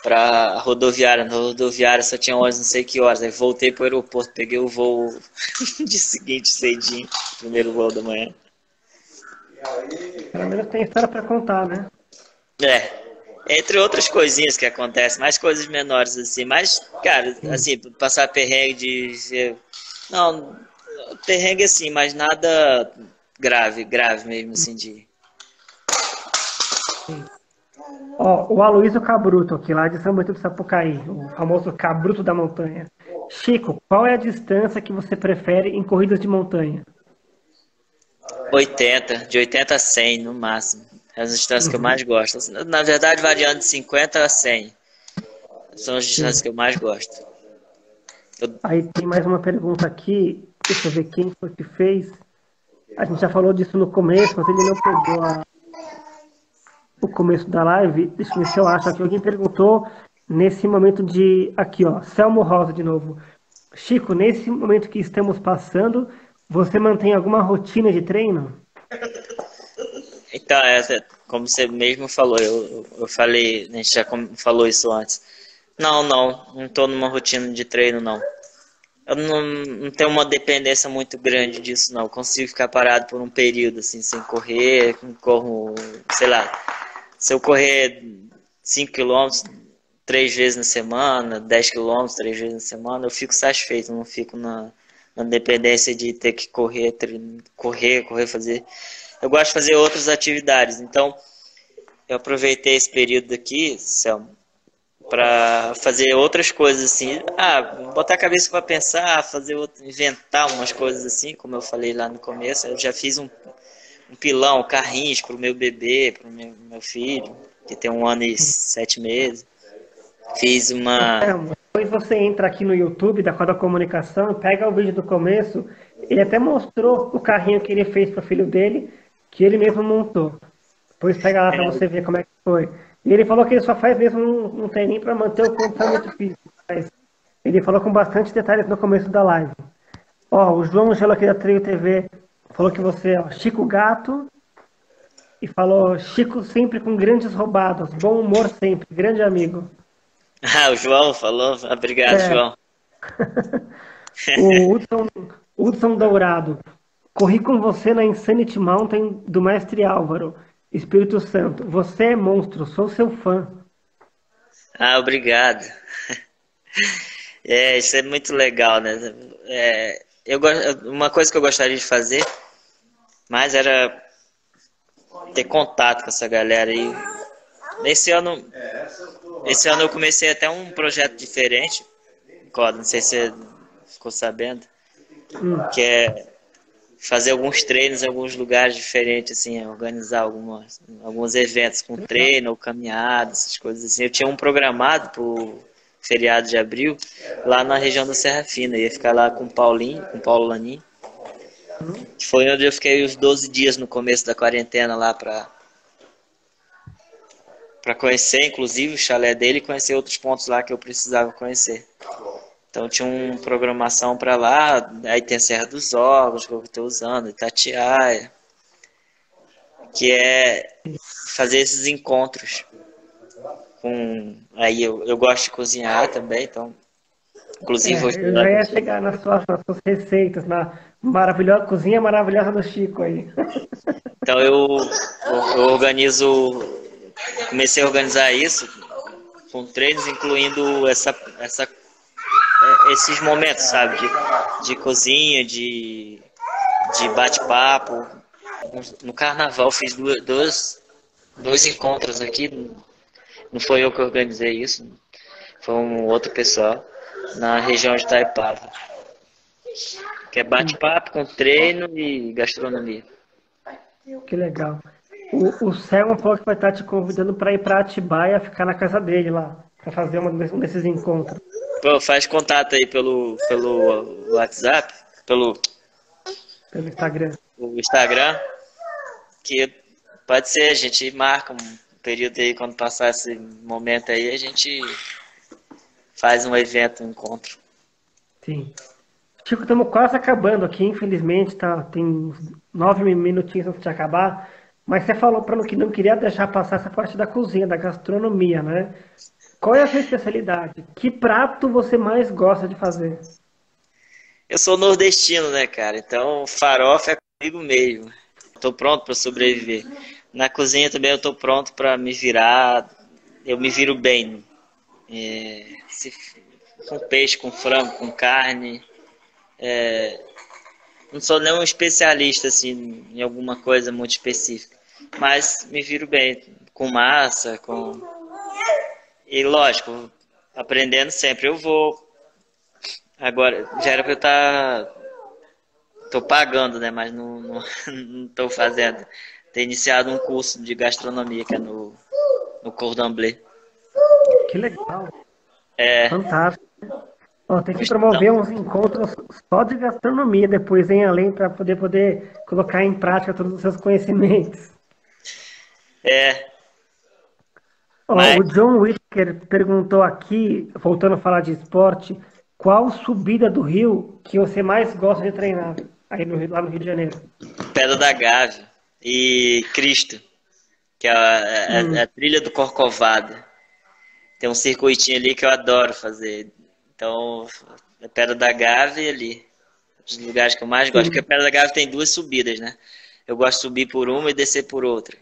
pra rodoviária, na rodoviária só tinha horas, não sei que horas, aí voltei pro aeroporto, peguei o voo de seguinte cedinho, primeiro voo da manhã. Pelo menos tem história para contar, né? É, Entre outras coisinhas que acontecem, mais coisas menores, assim. Mas, cara, assim, passar perrengue de. Não, perrengue assim, mas nada grave, grave mesmo, assim, de. Ó, o Aloysio Cabruto, aqui lá de São Bento do Sapucaí, o famoso Cabruto da Montanha. Chico, qual é a distância que você prefere em corridas de montanha? 80, de 80 a 100 no máximo. É as distâncias uhum. que eu mais gosto. Na verdade, variando de 50 a 100. São as distâncias Sim. que eu mais gosto. Eu... Aí tem mais uma pergunta aqui. Deixa eu ver quem foi que fez. A gente já falou disso no começo, mas ele não pegou a... o começo da live. Deixa eu ver se eu acho aqui. Alguém perguntou nesse momento de. Aqui, ó. Selmo Rosa de novo. Chico, nesse momento que estamos passando, você mantém alguma rotina de treino? Então, essa, como você mesmo falou, eu, eu falei, a gente já falou isso antes. Não, não, não estou numa rotina de treino, não. Eu não, não tenho uma dependência muito grande disso, não. Eu consigo ficar parado por um período, assim, sem correr, corro, sei lá, se eu correr 5 km três vezes na semana, 10 km três vezes na semana, eu fico satisfeito, não fico na, na dependência de ter que correr, correr, correr, fazer eu gosto de fazer outras atividades. Então, eu aproveitei esse período aqui, Selma, para fazer outras coisas assim. Ah, botar a cabeça para pensar, fazer outro, inventar umas coisas assim, como eu falei lá no começo. Eu já fiz um, um pilão, carrinhos para o meu bebê, para o meu, meu, filho, que tem um ano e sete meses. Fiz uma. Depois você entra aqui no YouTube da Coda Comunicação, pega o vídeo do começo. Ele até mostrou o carrinho que ele fez para o filho dele que ele mesmo montou. Depois pega lá para você ver como é que foi. E ele falou que ele só faz mesmo um, um treininho para manter o condicionamento físico. Mas ele falou com bastante detalhes no começo da live. Ó, o João Angelo aqui da Trio TV falou que você é Chico Gato e falou Chico sempre com grandes roubadas, bom humor sempre, grande amigo. Ah, o João falou, obrigado, é. João. o Hudson, Hudson Dourado. Corri com você na Insanity Mountain do Mestre Álvaro, Espírito Santo. Você é monstro, sou seu fã. Ah, obrigado. É, isso é muito legal, né? É, eu, uma coisa que eu gostaria de fazer, mas era ter contato com essa galera aí. Esse ano, esse ano eu comecei até um projeto diferente, não sei se você ficou sabendo, hum. que é fazer alguns treinos em alguns lugares diferentes, assim, organizar algumas, alguns eventos com treino ou caminhada, essas coisas assim. Eu tinha um programado pro feriado de abril lá na região da Serra Fina, ia ficar lá com o Paulinho, com o Paulo Lanin. Que foi onde eu fiquei os 12 dias no começo da quarentena lá para para conhecer, inclusive, o chalé dele e conhecer outros pontos lá que eu precisava conhecer. Então tinha uma programação para lá, aí tem a Serra dos Órgãos que eu estou usando, Itatiaia, que é fazer esses encontros. Com, aí eu, eu gosto de cozinhar também, então inclusive é, eu já ia chegar nas suas, nas suas receitas, na maravilhosa cozinha maravilhosa do Chico aí. Então eu, eu organizo, comecei a organizar isso com treinos, incluindo essa, essa esses momentos, sabe? De, de cozinha, de, de bate-papo. No carnaval fiz duas, dois, dois encontros aqui. Não foi eu que organizei isso, foi um outro pessoal na região de Taipava. Que é bate-papo com treino e gastronomia. Que legal. O, o Selma falou que vai estar te convidando para ir para Atibaia ficar na casa dele lá, para fazer um desses encontros. Pô, faz contato aí pelo, pelo WhatsApp, pelo, pelo Instagram. O Instagram, que pode ser, a gente marca um período aí, quando passar esse momento aí, a gente faz um evento, um encontro. Sim. Chico, estamos quase acabando aqui, infelizmente, tá? Tem nove minutinhos antes de acabar. Mas você falou para que não queria deixar passar essa parte da cozinha, da gastronomia, né? Qual é a sua especialidade? Que prato você mais gosta de fazer? Eu sou nordestino, né, cara? Então, farofa é comigo mesmo. Estou pronto para sobreviver. Na cozinha também eu estou pronto para me virar. eu me viro bem. É, se, com peixe, com frango, com carne. É, não sou nenhum especialista assim, em alguma coisa muito específica, mas me viro bem com massa, com. E lógico, aprendendo sempre. Eu vou. Agora, já era para eu estar. Tá... Tô pagando, né? Mas não, não, não tô fazendo. Ter iniciado um curso de gastronomia que é no, no Cordon Bleu. Que legal. É. Fantástico. Ó, tem que promover uns encontros só de gastronomia depois, em além, para poder, poder colocar em prática todos os seus conhecimentos. É. Mas... O John Whittaker perguntou aqui, voltando a falar de esporte, qual subida do Rio que você mais gosta de treinar aí no, lá no Rio de Janeiro? Pedra da Gávea e Cristo, que é a, é, é hum. a trilha do Corcovado. Tem um circuitinho ali que eu adoro fazer então, a Pedra da Gávea ali. Os lugares que eu mais gosto. Porque a Pedra da Gávea tem duas subidas, né? Eu gosto de subir por uma e descer por outra.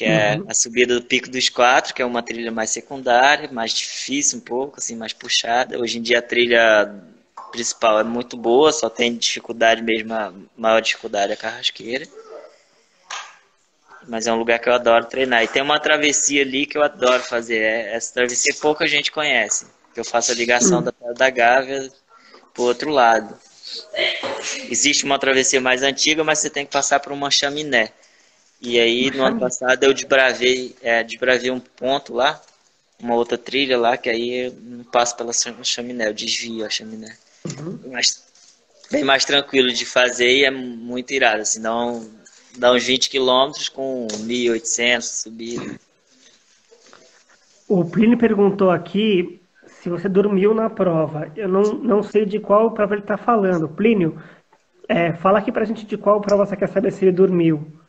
Que é uhum. a subida do Pico dos Quatro, que é uma trilha mais secundária, mais difícil um pouco, assim, mais puxada. Hoje em dia a trilha principal é muito boa, só tem dificuldade mesmo, a maior dificuldade é a carrasqueira. Mas é um lugar que eu adoro treinar. E tem uma travessia ali que eu adoro fazer. É, essa travessia pouca gente conhece que eu faço a ligação da Pedra da Gávea para o outro lado. Existe uma travessia mais antiga, mas você tem que passar por uma chaminé. E aí, no ano passado, eu desbravei, é, desbravei um ponto lá, uma outra trilha lá, que aí eu não passo pela chaminé, eu desvio a chaminé. Uhum. Mas bem mais tranquilo de fazer e é muito irado, assim, dá, um, dá uns 20 quilômetros com 1.800 subida. O Plínio perguntou aqui se você dormiu na prova. Eu não, não sei de qual prova ele está falando. Plínio, é, fala aqui pra gente de qual prova você quer saber se ele dormiu.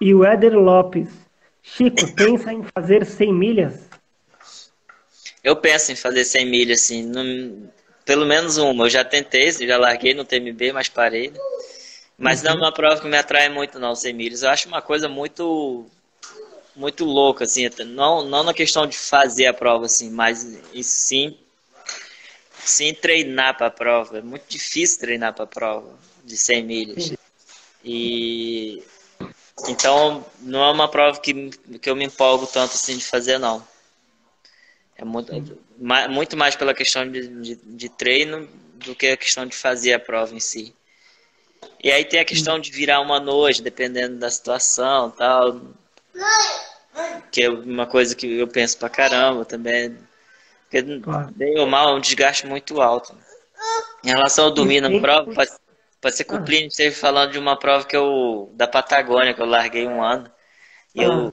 E o Éder Lopes. Chico, pensa em fazer 100 milhas? Eu penso em fazer 100 milhas, assim. Pelo menos uma. Eu já tentei, já larguei no TMB, mas parei. Né? Mas uhum. não é uma prova que me atrai muito, não, 100 milhas. Eu acho uma coisa muito muito louco, assim, não, não na questão de fazer a prova, assim, mas sim, sim treinar para a prova. É muito difícil treinar para a prova de 100 milhas. E então não é uma prova que, que eu me empolgo tanto assim de fazer, não. É muito, muito mais pela questão de, de, de treino do que a questão de fazer a prova em si. E aí tem a questão de virar uma noite, dependendo da situação tal. Que é uma coisa que eu penso pra caramba também. Porque, claro. bem ou mal, é um desgaste muito alto. Em relação ao dormir na prova, pode, pode ser que o ah. Plínio esteja falando de uma prova que eu, da Patagônia, que eu larguei um ano. E eu, ah.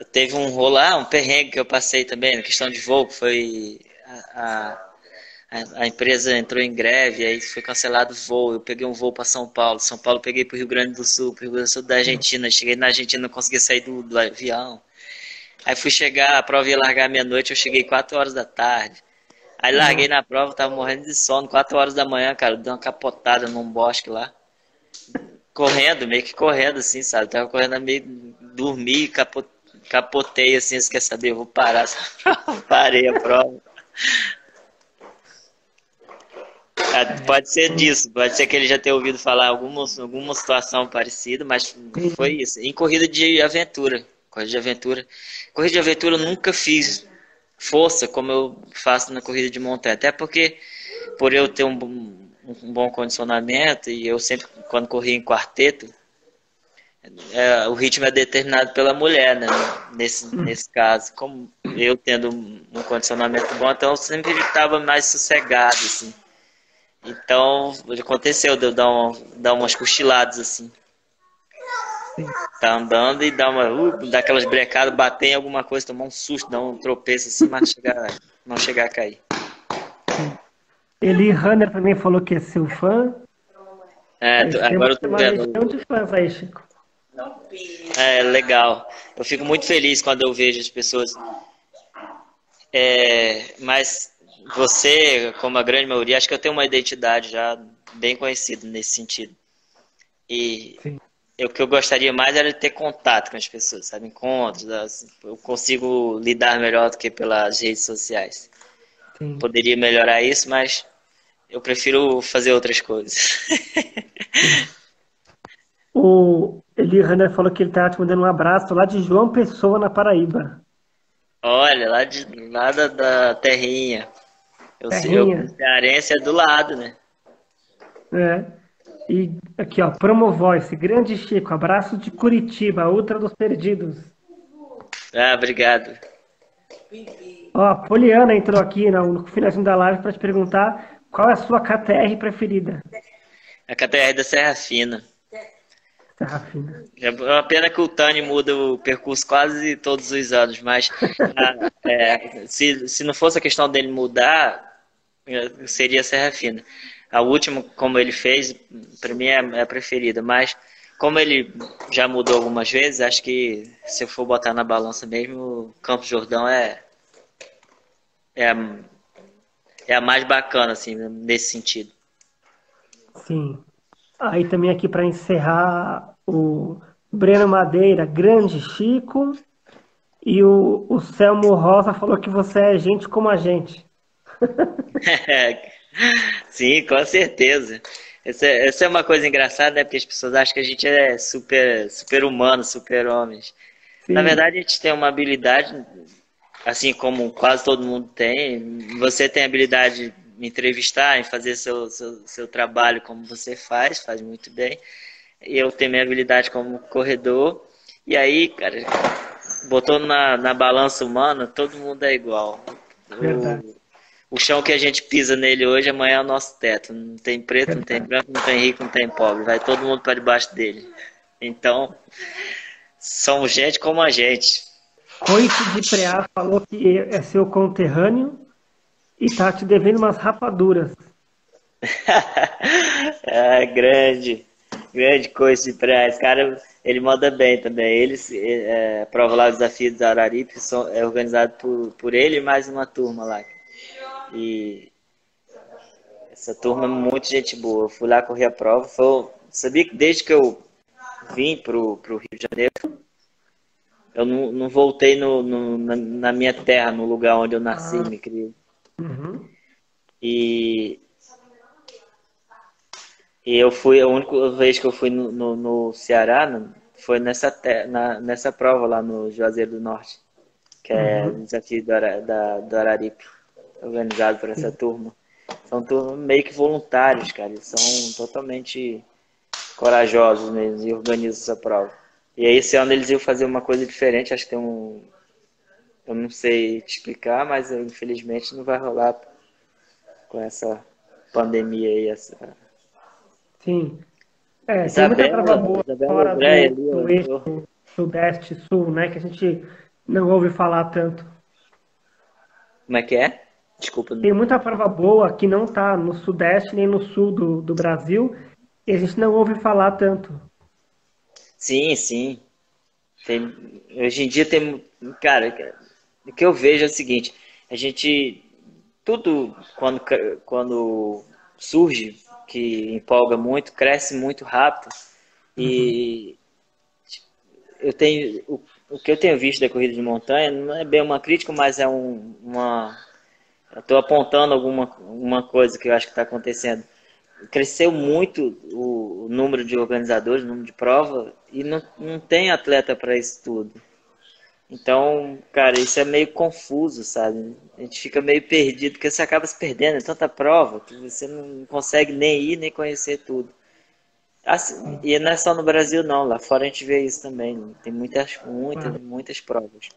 eu teve um rolar, um perrengue que eu passei também, na questão de voo, que foi a, a, a, empresa entrou em greve, aí foi cancelado o voo. Eu peguei um voo para São Paulo. São Paulo peguei para o Rio Grande do Sul, para o Rio Grande do Sul da Argentina. Cheguei na Argentina, não consegui sair do, do avião. Aí fui chegar, a prova ia largar meia-noite, eu cheguei 4 horas da tarde. Aí larguei na prova, tava morrendo de sono, 4 horas da manhã, cara, dei uma capotada num bosque lá. Correndo, meio que correndo, assim, sabe? Tava correndo meio, dormi, capotei, assim, você quer saber, eu vou parar essa prova. Parei a prova. Ah, pode ser disso, pode ser que ele já tenha ouvido falar alguma, alguma situação parecida, mas foi isso. Em corrida de aventura. Corrida de aventura. Corrida de aventura eu nunca fiz força como eu faço na corrida de montanha. Até porque, por eu ter um, um bom condicionamento, e eu sempre, quando corria em quarteto, é, o ritmo é determinado pela mulher, né? Nesse, nesse caso. Como eu tendo um condicionamento bom, então eu sempre estava mais sossegado, assim. Então, aconteceu de eu dar, uma, dar umas cochiladas, assim. Tá andando e dá uma. Uh, dá aquelas brecadas, bater em alguma coisa, tomar um susto, dar um tropeço assim, mas chegar, não chegar a cair. Eli Hanner também falou que é seu fã. É, agora eu tô vendo. de fãs aí, Chico. É, legal. Eu fico muito feliz quando eu vejo as pessoas. É, mas você, como a grande maioria, acho que eu tenho uma identidade já bem conhecida nesse sentido. E Sim o que eu gostaria mais era de ter contato com as pessoas, sabe? Encontros, assim, eu consigo lidar melhor do que pelas redes sociais. Sim. Poderia melhorar isso, mas eu prefiro fazer outras coisas. o Eli Hanner falou que ele está te mandando um abraço lá de João Pessoa, na Paraíba. Olha, lá, de, lá da, da terrinha. Eu terrinha. sei, o cearense é do lado, né? É. E aqui, ó, Promovoice, grande Chico, abraço de Curitiba, Ultra dos Perdidos. Ah, obrigado. Ó, a Poliana entrou aqui no finalzinho da live para te perguntar qual é a sua KTR preferida. A KTR da Serra Fina. Serra Fina. É uma pena que o Tani muda o percurso quase todos os anos, mas ah, é, se, se não fosse a questão dele mudar, seria Serra Fina. A última, como ele fez, para mim é, é a preferida. Mas, como ele já mudou algumas vezes, acho que se eu for botar na balança mesmo, o Campos Jordão é, é, a, é a mais bacana, assim, nesse sentido. Sim. Aí também aqui para encerrar, o Breno Madeira, grande Chico. E o, o Selmo Rosa falou que você é gente como a gente. Sim, com certeza. Essa, essa é uma coisa engraçada, né? Porque as pessoas acham que a gente é super, super humano, super homens. Sim. Na verdade, a gente tem uma habilidade, assim como quase todo mundo tem. Você tem a habilidade de entrevistar, em fazer seu, seu, seu trabalho como você faz, faz muito bem. Eu tenho minha habilidade como corredor. E aí, cara, botou na, na balança humana, todo mundo é igual. Verdade. O, o chão que a gente pisa nele hoje, amanhã é o nosso teto. Não tem preto, não tem branco, não tem rico, não tem pobre. Vai todo mundo para debaixo dele. Então, somos gente como a gente. Coice de Preá falou que é seu conterrâneo e tá te devendo umas rapaduras. ah, grande, grande Coice de Preá. Esse cara, ele manda bem também. Ele é, prova lá o desafio dos Araripe, é organizado por, por ele e mais uma turma lá. E essa turma é muito gente boa. Eu fui lá correr a prova. Foi, sabia que desde que eu vim pro, pro Rio de Janeiro, eu não, não voltei no, no na, na, minha terra, no lugar onde eu nasci, ah. me criei. Uhum. E, e eu fui, a única vez que eu fui no, no, no Ceará foi nessa, na, nessa prova lá no Juazeiro do Norte, que é uhum. o desafio do, da, do Araripe organizado por essa turma. São turmas meio que voluntários, cara. Eles são totalmente corajosos mesmo e organizam essa prova. E aí esse ano eles iam fazer uma coisa diferente, acho que tem um. Eu não sei te explicar, mas infelizmente não vai rolar com essa pandemia aí. Essa... Sim. É, Isabela, tem muita prova boa Isabela fora André, do, do eixo sudeste sul, né? Que a gente não ouve falar tanto. Como é que é? Desculpa. Tem muita prova boa que não está no sudeste nem no sul do, do Brasil e a gente não ouve falar tanto. Sim, sim. Tem, hoje em dia tem. Cara, o que eu vejo é o seguinte: a gente. Tudo quando, quando surge, que empolga muito, cresce muito rápido. E uhum. eu tenho. O, o que eu tenho visto da corrida de montanha não é bem uma crítica, mas é um, uma Estou apontando alguma uma coisa que eu acho que está acontecendo. Cresceu muito o, número de organizadores, o número de prova, e não, não tem atleta para isso tudo. Então, cara, isso é meio confuso, sabe? A gente fica meio perdido, porque você acaba se perdendo, é tanta prova que você não consegue nem ir, nem conhecer tudo. Assim, e não é só no Brasil, não. Lá fora a gente vê isso também. Tem muitas, muitas, muitas provas.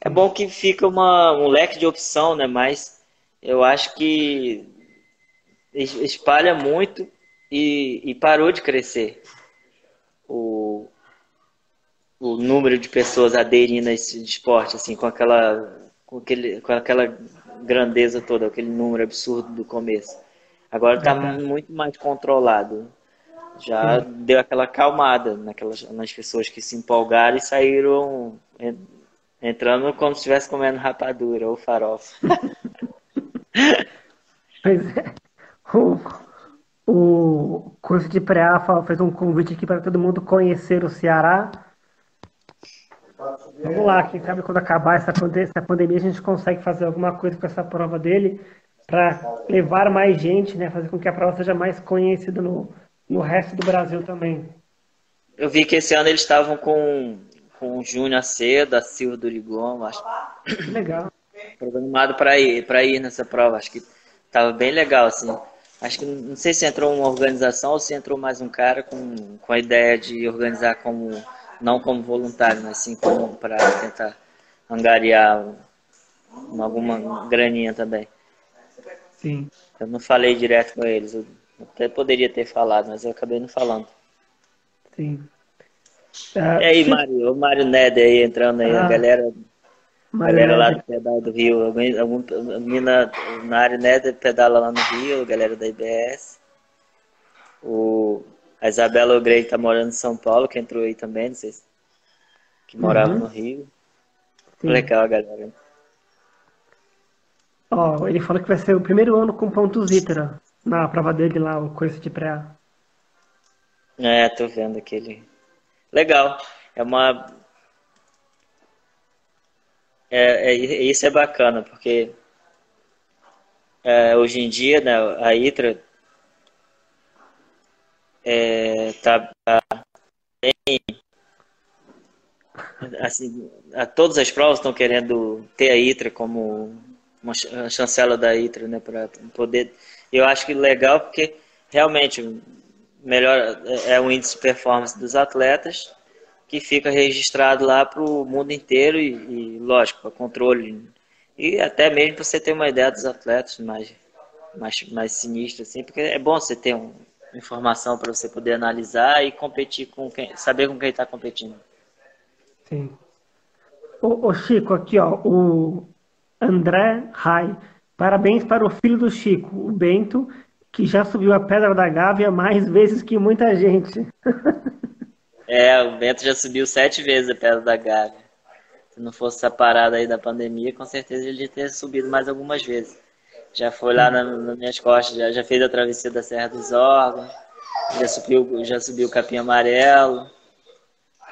É bom que fica uma, um leque de opção, né? Mas eu acho que espalha muito e, e parou de crescer o, o número de pessoas aderindo a esse esporte, assim, com aquela, com, aquele, com aquela grandeza toda, aquele número absurdo do começo. Agora está muito mais controlado. Já Sim. deu aquela calmada naquelas, nas pessoas que se empolgaram e saíram Entrando como se estivesse comendo rapadura ou farofa. pois é. O, o Curso de pré fez um convite aqui para todo mundo conhecer o Ceará. Vamos lá, quem sabe quando acabar essa pandemia a gente consegue fazer alguma coisa com essa prova dele para levar mais gente, né? Fazer com que a prova seja mais conhecida no, no resto do Brasil também. Eu vi que esse ano eles estavam com, com o Júnior Cedo, a Silva do Rigon, acho. Legal. Programado para ir, para ir nessa prova, acho que estava bem legal, assim. Acho que não sei se entrou uma organização ou se entrou mais um cara com, com a ideia de organizar como não como voluntário, mas sim como para tentar angariar uma, alguma graninha também. Sim. Eu não falei direto com eles, eu até poderia ter falado, mas eu acabei não falando. Sim. Uh, e aí, se... Mário, o Mário Neder aí entrando aí, ah, a galera, galera lá do pedal do Rio, a menina, o Mário Neder pedala lá no Rio, a galera da IBS. O, a Isabela Ogrey tá morando em São Paulo, que entrou aí também, não sei se, que morava uhum. no Rio. Sim. Legal, galera. Ó, oh, ele falou que vai ser o primeiro ano com pontos Ítera na prova dele lá, o coisa de pré. É, tô vendo aquele. Legal. É uma. É, é, isso é bacana, porque é, hoje em dia, né, a ITRA é, tá, tá bem. Assim, a, todas as provas estão querendo ter a ITRA como uma chancela da ITRA, né, para poder. Eu acho que legal porque realmente melhor é o índice de performance dos atletas que fica registrado lá para o mundo inteiro e, e lógico, para controle e até mesmo para você ter uma ideia dos atletas mais mais mais sinistro assim, porque é bom você ter uma informação para você poder analisar e competir com quem, saber com quem está competindo. Sim. Ô, Chico, aqui ó, o André Rai. Parabéns para o filho do Chico, o Bento, que já subiu a Pedra da Gávea mais vezes que muita gente. é, o Bento já subiu sete vezes a Pedra da Gávea. Se não fosse essa parada aí da pandemia, com certeza ele ia ter subido mais algumas vezes. Já foi lá na, nas minhas costas, já, já fez a travessia da Serra dos Órgãos, já subiu, já subiu o Capim Amarelo.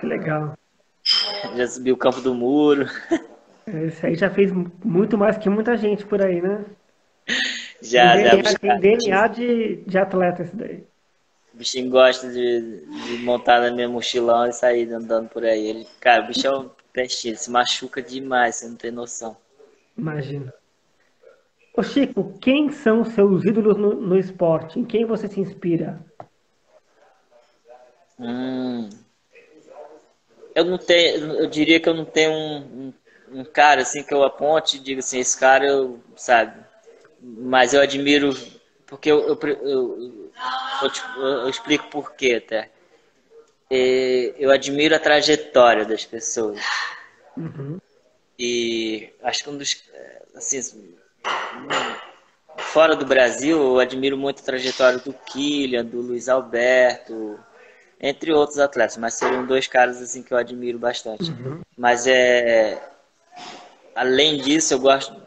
Que legal. Já subiu o Campo do Muro. Esse aí já fez muito mais que muita gente por aí, né? Já, tem já. DNA, tem DNA de, de atleta esse daí. O bichinho gosta de, de montar na minha mochilão e sair andando por aí. Ele, cara, o bicho é um peixinho, se machuca demais, você não tem noção. Imagina. Ô Chico, quem são seus ídolos no, no esporte? Em quem você se inspira? Hum, eu não tenho, eu diria que eu não tenho um, um um cara assim que eu aponte e digo assim, esse cara eu, sabe, mas eu admiro porque eu, eu, eu, eu, explico por quê até. Eu admiro a trajetória das pessoas. Uhum. E acho que um dos. Assim, fora do Brasil, eu admiro muito a trajetória do Kylian, do Luiz Alberto, entre outros atletas, mas seriam dois caras assim que eu admiro bastante. Uhum. Mas é além disso, eu gosto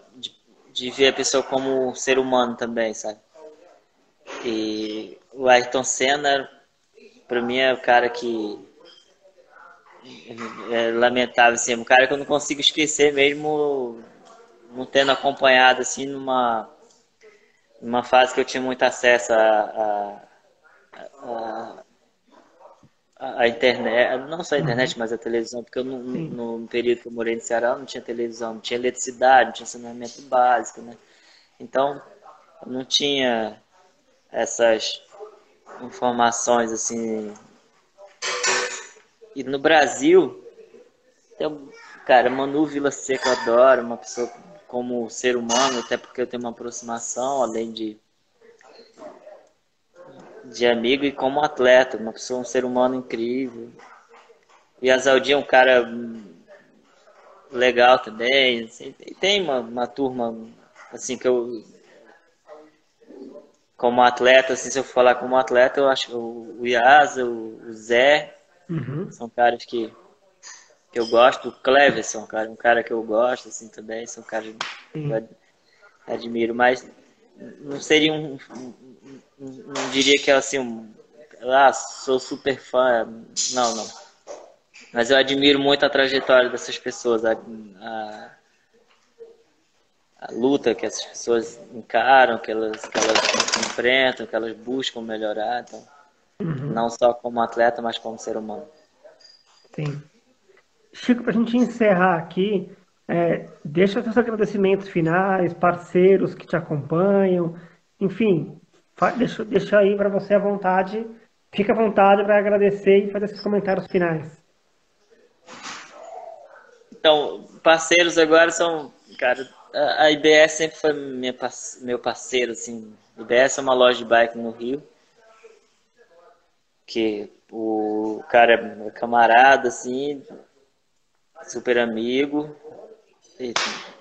de, ver a pessoa como ser humano também, sabe? E o Ayrton Senna, para mim, é o cara que é lamentável, assim, é um cara que eu não consigo esquecer mesmo não tendo acompanhado assim numa numa fase que eu tinha muito acesso a, a, a, a, internet, não só a internet, mas a televisão, porque eu no, no, período que eu morei no Ceará não tinha televisão, não tinha eletricidade, não tinha saneamento básico, né? Então, não tinha essas informações assim. E no Brasil, tem, cara, Manu Vila Seca eu adoro, uma pessoa como ser humano, até porque eu tenho uma aproximação, além de de amigo e como atleta, uma pessoa, um ser humano incrível. E a Zaldinha é um cara legal também. Assim, tem uma, uma turma assim que eu como atleta, assim, se eu falar como atleta, eu acho o, Iasa, o, o Zé, uhum. são caras que, que eu gosto. O Cleverson, cara, um cara que eu gosto, assim, também, são caras que eu admiro, mas não seria um, não diria que é assim ah, sou super fã. Não, não. Mas eu admiro muito a trajetória dessas pessoas, a, a, a luta que essas pessoas encaram, que elas, que elas enfrentam, que elas buscam melhorar. Então, uhum. Não só como atleta, mas como ser humano. Sim. Chico, para a gente encerrar aqui, é, deixa seus agradecimentos finais, parceiros que te acompanham, enfim, deixa, deixa aí para você à vontade, fica à vontade para agradecer e fazer esses comentários finais. Então, parceiros agora são, cara, a IBS sempre foi minha, meu parceiro, assim. A IBS é uma loja de bike no Rio, que o cara é camarada, assim, super amigo.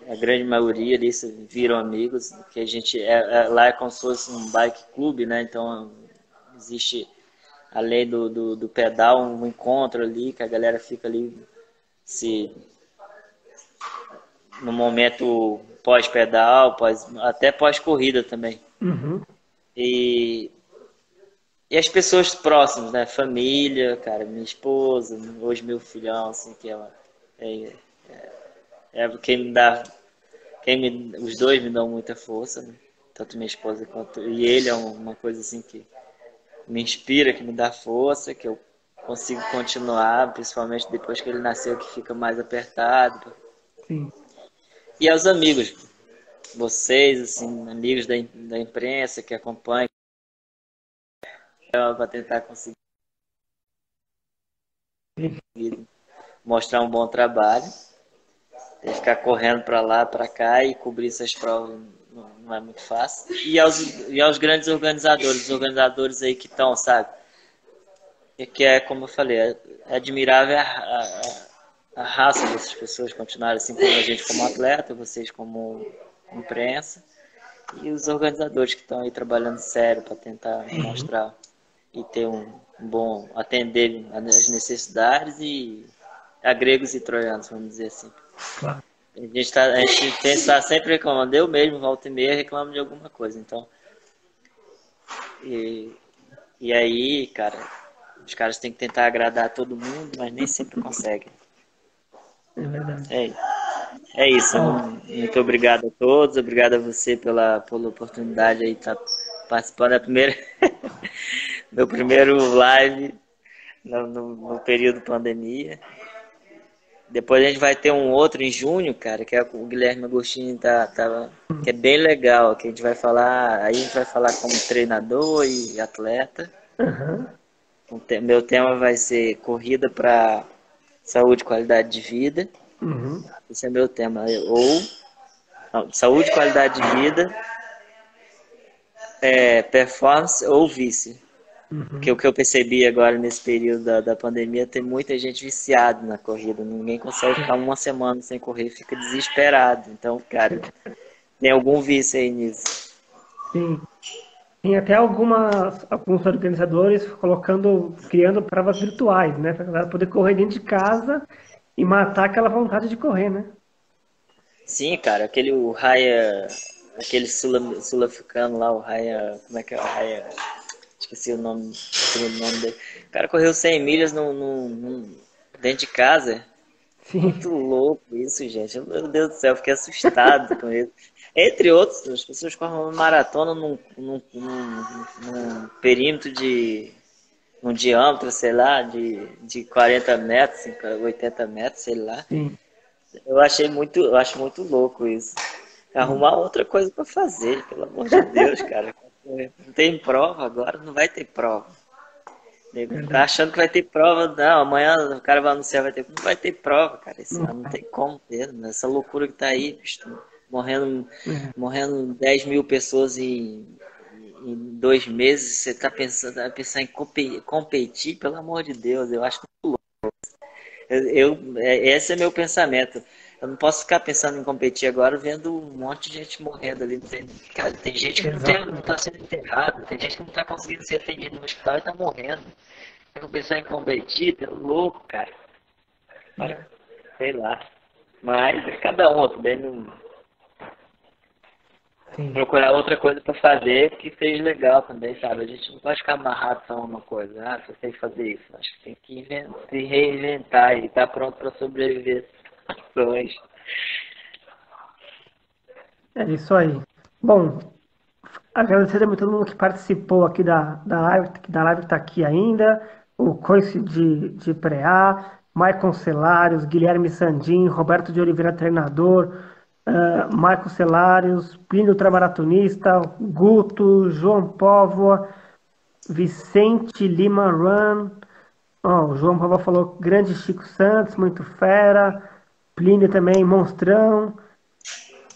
A grande maioria deles viram amigos, que a gente é, é, lá é como se fosse um bike clube, né? Então existe além do, do, do pedal um encontro ali que a galera fica ali se no momento pós-pedal, pós, até pós-corrida também. Uhum. E, e as pessoas próximas, né? Família, cara, minha esposa, hoje meu filhão, assim, que é, é, é, é quem me dá, quem me, os dois me dão muita força, né? tanto minha esposa quanto e ele é uma coisa assim que me inspira, que me dá força, que eu consigo continuar, principalmente depois que ele nasceu, que fica mais apertado. Sim e aos amigos, vocês, assim, amigos da, da imprensa que acompanham, para tentar conseguir mostrar um bom trabalho. Tem que ficar correndo para lá, para cá e cobrir essas provas não é muito fácil. E aos, e aos grandes organizadores, os organizadores aí que estão, sabe? E que é, como eu falei, é, é admirável a, a a raça dessas pessoas continuarem assim como a gente como atleta, vocês como imprensa e os organizadores que estão aí trabalhando sério para tentar uhum. mostrar e ter um bom atender as necessidades e a gregos e troianos, vamos dizer assim. Claro. A gente, está a gente tem estar sempre reclamando, eu mesmo, volta e meia, reclamo de alguma coisa. Então, e, e aí, cara, os caras têm que tentar agradar todo mundo, mas nem sempre conseguem. É verdade. É, é isso. Muito obrigado a todos. Obrigado a você pela, pela oportunidade aí de estar participando da primeira. meu primeiro live no, no, no, período pandemia. Depois a gente vai ter um outro em junho, cara, que é o Guilherme Agostinho tá, tá, que é bem legal, que a gente vai falar, aí a gente vai falar como treinador e atleta. Uhum. meu tema vai ser corrida para saúde, qualidade de vida. Uhum. Esse é meu tema. Ou não, saúde, qualidade de vida, é, performance ou vice. Uhum. Porque o que eu percebi agora nesse período da, da pandemia tem muita gente viciada na corrida. Ninguém consegue ficar uma semana sem correr, fica desesperado. Então, cara, tem algum vício aí nisso. Sim. Tem até algumas, alguns organizadores colocando, criando provas virtuais, né? Para galera poder correr dentro de casa e matar aquela vontade de correr, né? Sim, cara, aquele o Raya, aquele sul-africano lá, o Raya, como é que é o Raya? Esqueci o nome, o nome dele. O cara correu 100 milhas no, no, no dentro de casa. Sim. Muito louco isso, gente. Meu Deus do céu, fiquei assustado com isso. Entre outros, as pessoas correm uma maratona num, num, num, num perímetro de um diâmetro, sei lá, de, de 40 metros, 80 metros, sei lá. Sim. Eu achei muito, eu acho muito louco isso. Arrumar outra coisa para fazer, pelo amor de Deus, cara. Não tem prova agora, não vai ter prova. Tá achando que vai ter prova, não, amanhã o cara vai anunciar, vai ter. Não vai ter prova, cara. Esse ano não tem como ter, né? essa loucura que tá aí, bicho morrendo, é. morrendo 10 mil pessoas em, em dois meses, você está pensando, tá pensando em competir, pelo amor de Deus, eu acho muito louco. Eu, eu, é, esse é meu pensamento. Eu não posso ficar pensando em competir agora vendo um monte de gente morrendo ali. Tem, cara, tem gente que não está sendo enterrada, tem gente que não está conseguindo ser atendido no hospital e está morrendo. Eu vou pensar em competir, é louco, cara. É. Sei lá. Mas cada um, também não Sim. procurar outra coisa para fazer que seja legal também, sabe? A gente não pode ficar amarrado só uma coisa. Ah, você tem que fazer isso. Acho que tem que se reinventar e estar tá pronto para sobreviver É isso aí. Bom, agradecer a todo mundo que participou aqui da, da live, que da live está aqui ainda, o Coice de, de Preá, Maicon Celários, Guilherme Sandim, Roberto de Oliveira, treinador, uh, Marcos Celários, Plínio Trabalhatonista, Guto, João Póvoa, Vicente Lima Run, oh, o João Póvoa falou grande Chico Santos, muito fera, Plínio também, monstrão,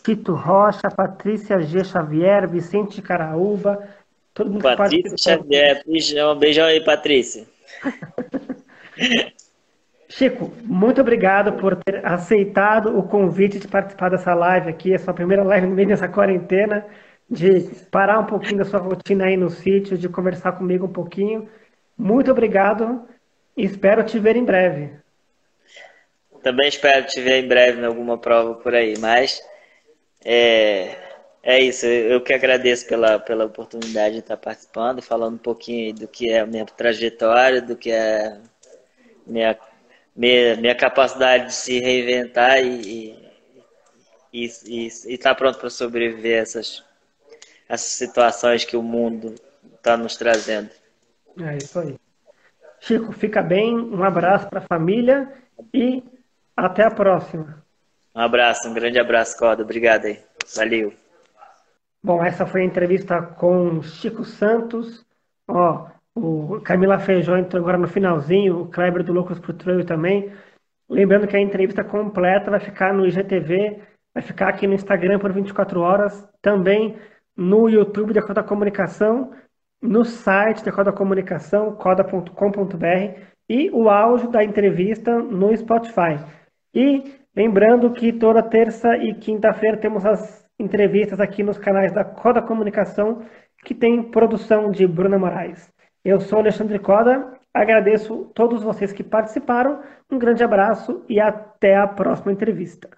Tito Rocha, Patrícia G. Xavier, Vicente Caraúba, todo mundo Patrícia Xavier, um beijão aí, Patrícia. Chico, muito obrigado por ter aceitado o convite de participar dessa live aqui, a sua primeira live no meio dessa quarentena, de parar um pouquinho da sua rotina aí no sítio, de conversar comigo um pouquinho. Muito obrigado e espero te ver em breve. Também espero te ver em breve em alguma prova por aí, mas é, é isso. Eu que agradeço pela, pela oportunidade de estar participando falando um pouquinho do que é a minha trajetória, do que é minha minha, minha capacidade de se reinventar e estar tá pronto para sobreviver a essas, essas situações que o mundo está nos trazendo. É isso aí. Chico, fica bem, um abraço para a família e até a próxima. Um abraço, um grande abraço, Coda. Obrigado aí. Valeu. Bom, essa foi a entrevista com Chico Santos. Ó, o Camila Feijó entrou agora no finalzinho, o Kleber do Loucos pro Trail também. Lembrando que a entrevista completa vai ficar no IGTV, vai ficar aqui no Instagram por 24 horas, também no YouTube da Coda Comunicação, no site da Coda Comunicação, coda.com.br e o áudio da entrevista no Spotify. E lembrando que toda terça e quinta-feira temos as entrevistas aqui nos canais da Coda Comunicação, que tem produção de Bruna Moraes. Eu sou Alexandre Coda, agradeço todos vocês que participaram, um grande abraço e até a próxima entrevista.